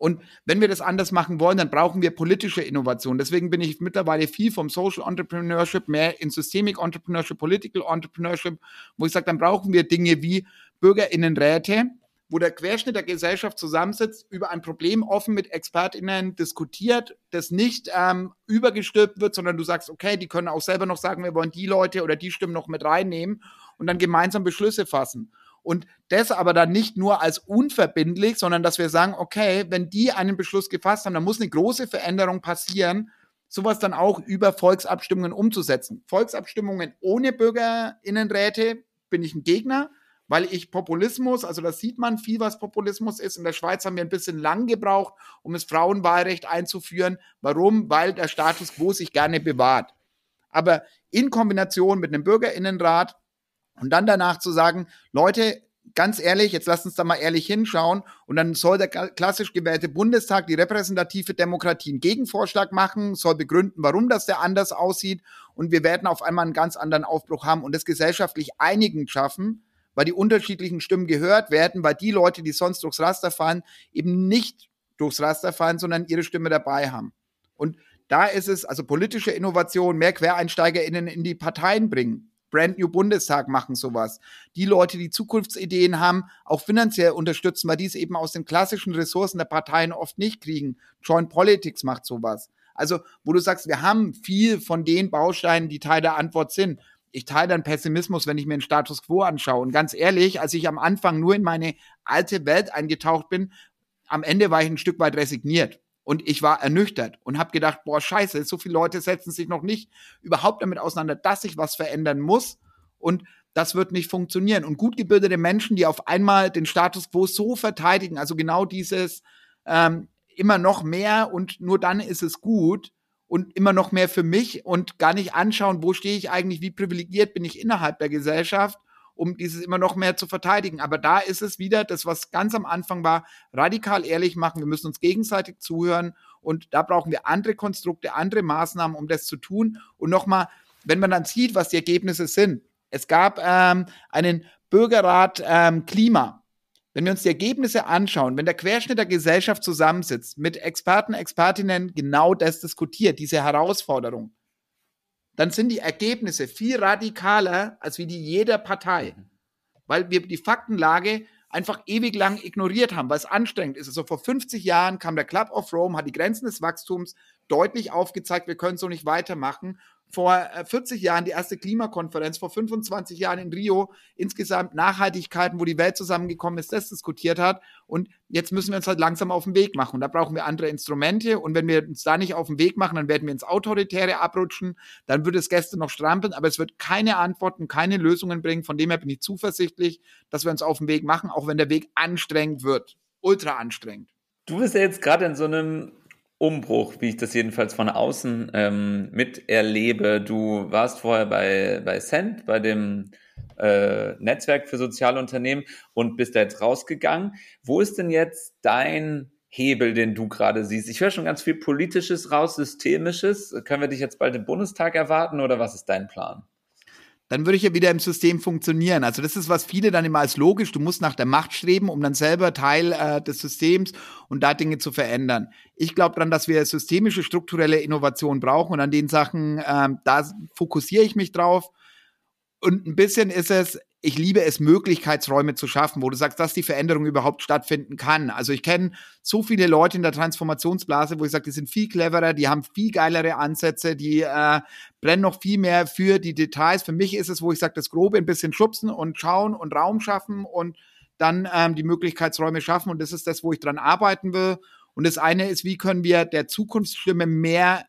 Und wenn wir das anders machen wollen, dann brauchen wir politische Innovation. Deswegen bin ich mittlerweile viel vom Social Entrepreneurship mehr in Systemic Entrepreneurship, Political Entrepreneurship, wo ich sage, dann brauchen wir Dinge wie Bürgerinnenräte, wo der Querschnitt der Gesellschaft zusammensitzt, über ein Problem offen mit ExpertInnen diskutiert, das nicht ähm, übergestülpt wird, sondern du sagst, okay, die können auch selber noch sagen, wir wollen die Leute oder die Stimmen noch mit reinnehmen und dann gemeinsam Beschlüsse fassen. Und das aber dann nicht nur als unverbindlich, sondern dass wir sagen, okay, wenn die einen Beschluss gefasst haben, dann muss eine große Veränderung passieren, sowas dann auch über Volksabstimmungen umzusetzen. Volksabstimmungen ohne Bürgerinnenräte bin ich ein Gegner, weil ich Populismus, also das sieht man viel, was Populismus ist. In der Schweiz haben wir ein bisschen lang gebraucht, um das Frauenwahlrecht einzuführen. Warum? Weil der Status quo sich gerne bewahrt. Aber in Kombination mit einem Bürgerinnenrat und dann danach zu sagen, Leute, ganz ehrlich, jetzt lasst uns da mal ehrlich hinschauen und dann soll der klassisch gewählte Bundestag die repräsentative Demokratie einen Gegenvorschlag machen, soll begründen, warum das der anders aussieht und wir werden auf einmal einen ganz anderen Aufbruch haben und das gesellschaftlich einigen schaffen, weil die unterschiedlichen Stimmen gehört werden, weil die Leute, die sonst durchs Raster fallen, eben nicht durchs Raster fallen, sondern ihre Stimme dabei haben. Und da ist es, also politische Innovation, mehr QuereinsteigerInnen in die Parteien bringen, Brand New Bundestag machen sowas. Die Leute, die Zukunftsideen haben, auch finanziell unterstützen, weil die es eben aus den klassischen Ressourcen der Parteien oft nicht kriegen. Joint Politics macht sowas. Also, wo du sagst, wir haben viel von den Bausteinen, die Teil der Antwort sind. Ich teile dann Pessimismus, wenn ich mir den Status quo anschaue. Und ganz ehrlich, als ich am Anfang nur in meine alte Welt eingetaucht bin, am Ende war ich ein Stück weit resigniert. Und ich war ernüchtert und habe gedacht, boah, scheiße, so viele Leute setzen sich noch nicht überhaupt damit auseinander, dass sich was verändern muss. Und das wird nicht funktionieren. Und gut gebildete Menschen, die auf einmal den Status quo so verteidigen, also genau dieses ähm, immer noch mehr und nur dann ist es gut und immer noch mehr für mich und gar nicht anschauen, wo stehe ich eigentlich, wie privilegiert bin ich innerhalb der Gesellschaft um dieses immer noch mehr zu verteidigen. Aber da ist es wieder das, was ganz am Anfang war, radikal ehrlich machen. Wir müssen uns gegenseitig zuhören und da brauchen wir andere Konstrukte, andere Maßnahmen, um das zu tun. Und nochmal, wenn man dann sieht, was die Ergebnisse sind. Es gab ähm, einen Bürgerrat ähm, Klima. Wenn wir uns die Ergebnisse anschauen, wenn der Querschnitt der Gesellschaft zusammensitzt, mit Experten, Expertinnen genau das diskutiert, diese Herausforderung, dann sind die Ergebnisse viel radikaler als wie die jeder Partei. Weil wir die Faktenlage einfach ewig lang ignoriert haben, weil es anstrengend ist. Also vor 50 Jahren kam der Club of Rome, hat die Grenzen des Wachstums deutlich aufgezeigt, wir können so nicht weitermachen vor 40 äh, Jahren die erste Klimakonferenz, vor 25 Jahren in Rio insgesamt Nachhaltigkeiten, wo die Welt zusammengekommen ist, das diskutiert hat. Und jetzt müssen wir uns halt langsam auf den Weg machen. Und da brauchen wir andere Instrumente. Und wenn wir uns da nicht auf den Weg machen, dann werden wir ins Autoritäre abrutschen. Dann wird es Gäste noch strampeln, aber es wird keine Antworten, keine Lösungen bringen. Von dem her bin ich zuversichtlich, dass wir uns auf den Weg machen, auch wenn der Weg anstrengend wird. Ultra anstrengend. Du bist ja jetzt gerade in so einem Umbruch, wie ich das jedenfalls von außen ähm, miterlebe. Du warst vorher bei, bei Cent, bei dem äh, Netzwerk für soziale Unternehmen und bist da jetzt rausgegangen. Wo ist denn jetzt dein Hebel, den du gerade siehst? Ich höre schon ganz viel Politisches raus, Systemisches. Können wir dich jetzt bald im Bundestag erwarten oder was ist dein Plan? Dann würde ich ja wieder im System funktionieren. Also das ist, was viele dann immer als logisch, du musst nach der Macht streben, um dann selber Teil äh, des Systems und da Dinge zu verändern. Ich glaube daran, dass wir systemische, strukturelle Innovation brauchen und an den Sachen, ähm, da fokussiere ich mich drauf. Und ein bisschen ist es, ich liebe es, Möglichkeitsräume zu schaffen, wo du sagst, dass die Veränderung überhaupt stattfinden kann. Also ich kenne so viele Leute in der Transformationsblase, wo ich sage, die sind viel cleverer, die haben viel geilere Ansätze, die äh, brennen noch viel mehr für die Details. Für mich ist es, wo ich sage, das Grobe ein bisschen schubsen und schauen und Raum schaffen und dann ähm, die Möglichkeitsräume schaffen. Und das ist das, wo ich dran arbeiten will. Und das eine ist, wie können wir der Zukunftsstimme mehr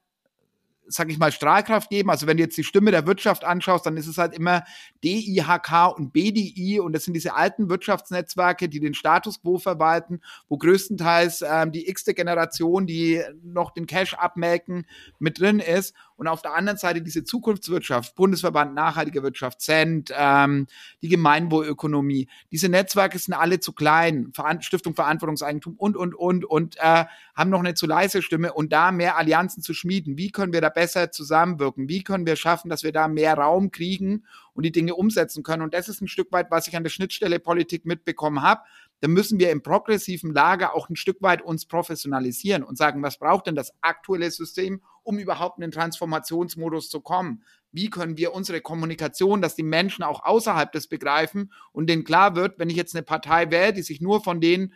sag ich mal, Strahlkraft geben. Also wenn du jetzt die Stimme der Wirtschaft anschaust, dann ist es halt immer DIHK und BDI und das sind diese alten Wirtschaftsnetzwerke, die den Status quo verwalten, wo größtenteils ähm, die x-te Generation, die noch den Cash abmelken, mit drin ist und auf der anderen Seite diese Zukunftswirtschaft, Bundesverband Nachhaltige Wirtschaft, Cent, ähm, die Gemeinwohlökonomie. Diese Netzwerke sind alle zu klein, Stiftung Verantwortungseigentum und, und, und, und äh, haben noch eine zu leise Stimme und da mehr Allianzen zu schmieden. Wie können wir da besser zusammenwirken? Wie können wir schaffen, dass wir da mehr Raum kriegen und die Dinge umsetzen können? Und das ist ein Stück weit, was ich an der Schnittstelle Politik mitbekommen habe dann müssen wir im progressiven Lager auch ein Stück weit uns professionalisieren und sagen, was braucht denn das aktuelle System, um überhaupt in den Transformationsmodus zu kommen? Wie können wir unsere Kommunikation, dass die Menschen auch außerhalb des begreifen und denen klar wird, wenn ich jetzt eine Partei wähle, die sich nur von denen,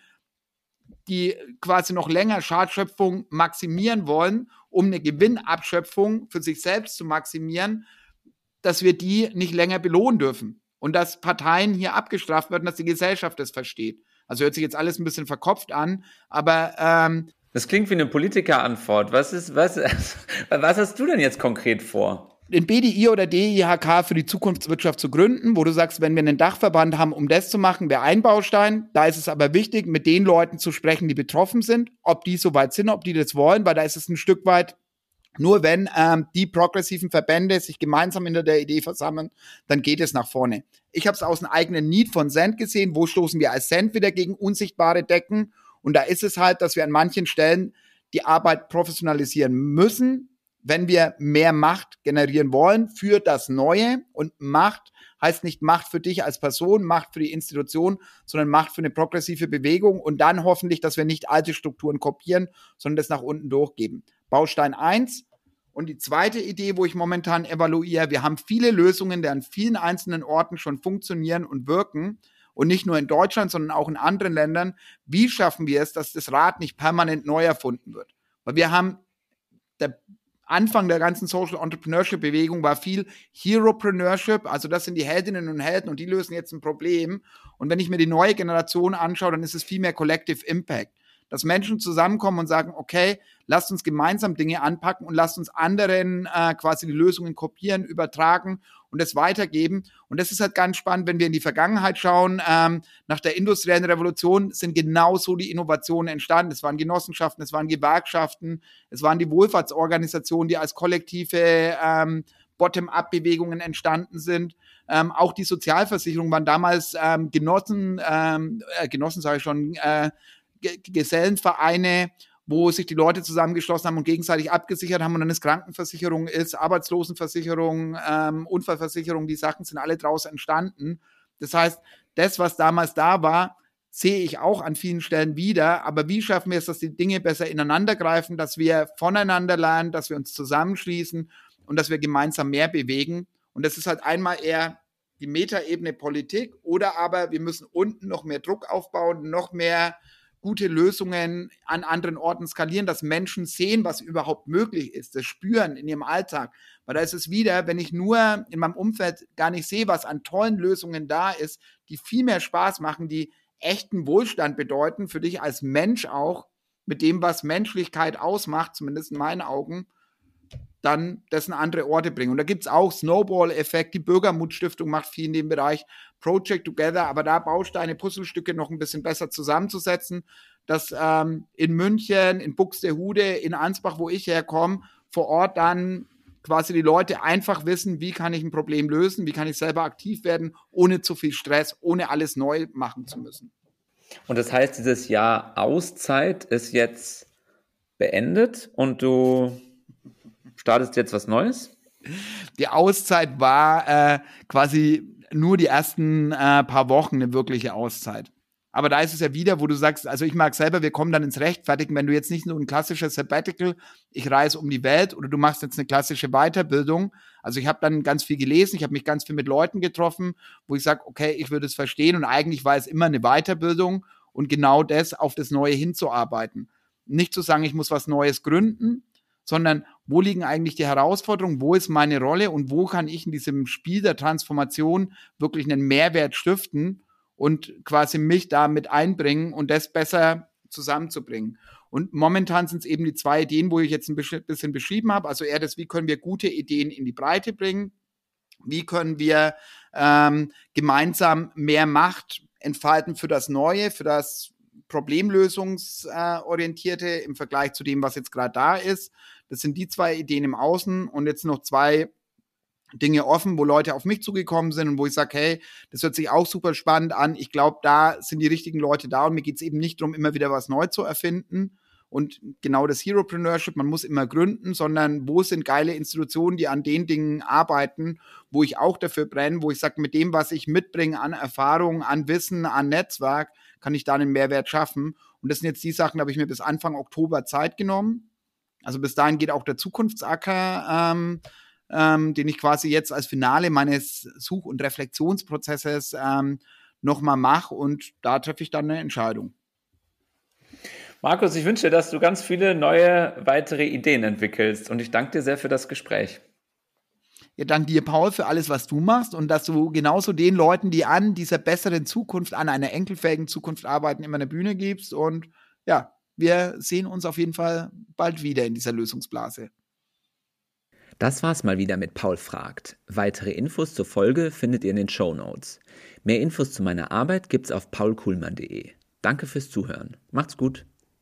die quasi noch länger Schadschöpfung maximieren wollen, um eine Gewinnabschöpfung für sich selbst zu maximieren, dass wir die nicht länger belohnen dürfen und dass Parteien hier abgestraft werden, dass die Gesellschaft das versteht. Also hört sich jetzt alles ein bisschen verkopft an, aber ähm, das klingt wie eine Politikerantwort. Was ist, was, was hast du denn jetzt konkret vor? Den BDI oder DIHK für die Zukunftswirtschaft zu gründen, wo du sagst, wenn wir einen Dachverband haben, um das zu machen, wäre ein Baustein. Da ist es aber wichtig, mit den Leuten zu sprechen, die betroffen sind, ob die so weit sind, ob die das wollen, weil da ist es ein Stück weit nur wenn ähm, die progressiven Verbände sich gemeinsam hinter der Idee versammeln, dann geht es nach vorne. Ich habe es aus einem eigenen Need von Cent gesehen. Wo stoßen wir als Cent wieder gegen unsichtbare Decken? Und da ist es halt, dass wir an manchen Stellen die Arbeit professionalisieren müssen, wenn wir mehr Macht generieren wollen für das Neue. Und Macht heißt nicht Macht für dich als Person, Macht für die Institution, sondern Macht für eine progressive Bewegung und dann hoffentlich, dass wir nicht alte Strukturen kopieren, sondern das nach unten durchgeben. Baustein eins Und die zweite Idee, wo ich momentan evaluiere, wir haben viele Lösungen, die an vielen einzelnen Orten schon funktionieren und wirken. Und nicht nur in Deutschland, sondern auch in anderen Ländern. Wie schaffen wir es, dass das Rad nicht permanent neu erfunden wird? Weil wir haben, der Anfang der ganzen Social Entrepreneurship Bewegung war viel Heropreneurship, also das sind die Heldinnen und Helden und die lösen jetzt ein Problem. Und wenn ich mir die neue Generation anschaue, dann ist es viel mehr Collective Impact dass Menschen zusammenkommen und sagen, okay, lasst uns gemeinsam Dinge anpacken und lasst uns anderen äh, quasi die Lösungen kopieren, übertragen und es weitergeben. Und das ist halt ganz spannend, wenn wir in die Vergangenheit schauen. Ähm, nach der industriellen Revolution sind genauso die Innovationen entstanden. Es waren Genossenschaften, es waren Gewerkschaften, es waren die Wohlfahrtsorganisationen, die als kollektive ähm, Bottom-up-Bewegungen entstanden sind. Ähm, auch die Sozialversicherungen waren damals ähm, Genossen, ähm, äh, Genossen sage ich schon, äh, Gesellenvereine, wo sich die Leute zusammengeschlossen haben und gegenseitig abgesichert haben und dann ist Krankenversicherung ist, Arbeitslosenversicherung, ähm, Unfallversicherung, die Sachen sind alle draus entstanden. Das heißt, das, was damals da war, sehe ich auch an vielen Stellen wieder. Aber wie schaffen wir es, dass die Dinge besser ineinander greifen, dass wir voneinander lernen, dass wir uns zusammenschließen und dass wir gemeinsam mehr bewegen? Und das ist halt einmal eher die Metaebene Politik oder aber wir müssen unten noch mehr Druck aufbauen, noch mehr gute Lösungen an anderen Orten skalieren, dass Menschen sehen, was überhaupt möglich ist, das spüren in ihrem Alltag. Weil da ist es wieder, wenn ich nur in meinem Umfeld gar nicht sehe, was an tollen Lösungen da ist, die viel mehr Spaß machen, die echten Wohlstand bedeuten, für dich als Mensch auch, mit dem, was Menschlichkeit ausmacht, zumindest in meinen Augen, dann das in andere Orte bringen. Und da gibt es auch Snowball-Effekt. Die Bürgermutstiftung macht viel in dem Bereich Project Together, aber da Bausteine, Puzzlestücke noch ein bisschen besser zusammenzusetzen, dass ähm, in München, in Buxtehude, in Ansbach, wo ich herkomme, vor Ort dann quasi die Leute einfach wissen, wie kann ich ein Problem lösen, wie kann ich selber aktiv werden, ohne zu viel Stress, ohne alles neu machen zu müssen. Und das heißt, dieses Jahr Auszeit ist jetzt beendet und du startest jetzt was Neues? Die Auszeit war äh, quasi nur die ersten äh, paar Wochen eine wirkliche Auszeit. Aber da ist es ja wieder, wo du sagst, also ich mag selber, wir kommen dann ins Rechtfertigen, wenn du jetzt nicht nur ein klassisches Sabbatical, ich reise um die Welt oder du machst jetzt eine klassische Weiterbildung. Also ich habe dann ganz viel gelesen, ich habe mich ganz viel mit Leuten getroffen, wo ich sage, okay, ich würde es verstehen und eigentlich war es immer eine Weiterbildung und genau das auf das Neue hinzuarbeiten. Nicht zu sagen, ich muss was Neues gründen, sondern wo liegen eigentlich die Herausforderungen, wo ist meine Rolle und wo kann ich in diesem Spiel der Transformation wirklich einen Mehrwert stiften und quasi mich da mit einbringen und das besser zusammenzubringen. Und momentan sind es eben die zwei Ideen, wo ich jetzt ein bisschen beschrieben habe. Also eher das, wie können wir gute Ideen in die Breite bringen? Wie können wir ähm, gemeinsam mehr Macht entfalten für das Neue, für das Problemlösungsorientierte äh, im Vergleich zu dem, was jetzt gerade da ist? Das sind die zwei Ideen im Außen und jetzt noch zwei Dinge offen, wo Leute auf mich zugekommen sind und wo ich sage, hey, das hört sich auch super spannend an. Ich glaube, da sind die richtigen Leute da und mir geht es eben nicht darum, immer wieder was neu zu erfinden. Und genau das Heropreneurship, man muss immer gründen, sondern wo sind geile Institutionen, die an den Dingen arbeiten, wo ich auch dafür brenne, wo ich sage, mit dem, was ich mitbringe an Erfahrung, an Wissen, an Netzwerk, kann ich da einen Mehrwert schaffen. Und das sind jetzt die Sachen, da habe ich mir bis Anfang Oktober Zeit genommen. Also bis dahin geht auch der Zukunftsacker ähm, ähm, den ich quasi jetzt als Finale meines Such- und Reflexionsprozesses ähm, nochmal mache und da treffe ich dann eine Entscheidung. Markus, ich wünsche, dass du ganz viele neue weitere Ideen entwickelst und ich danke dir sehr für das Gespräch. Ja, danke dir, Paul, für alles, was du machst und dass du genauso den Leuten, die an dieser besseren Zukunft, an einer enkelfähigen Zukunft arbeiten, immer eine Bühne gibst. Und ja, wir sehen uns auf jeden Fall bald wieder in dieser Lösungsblase. Das war's mal wieder mit Paul fragt. Weitere Infos zur Folge findet ihr in den Show Notes. Mehr Infos zu meiner Arbeit gibt's auf paulkuhlmann.de. Danke fürs Zuhören. Macht's gut.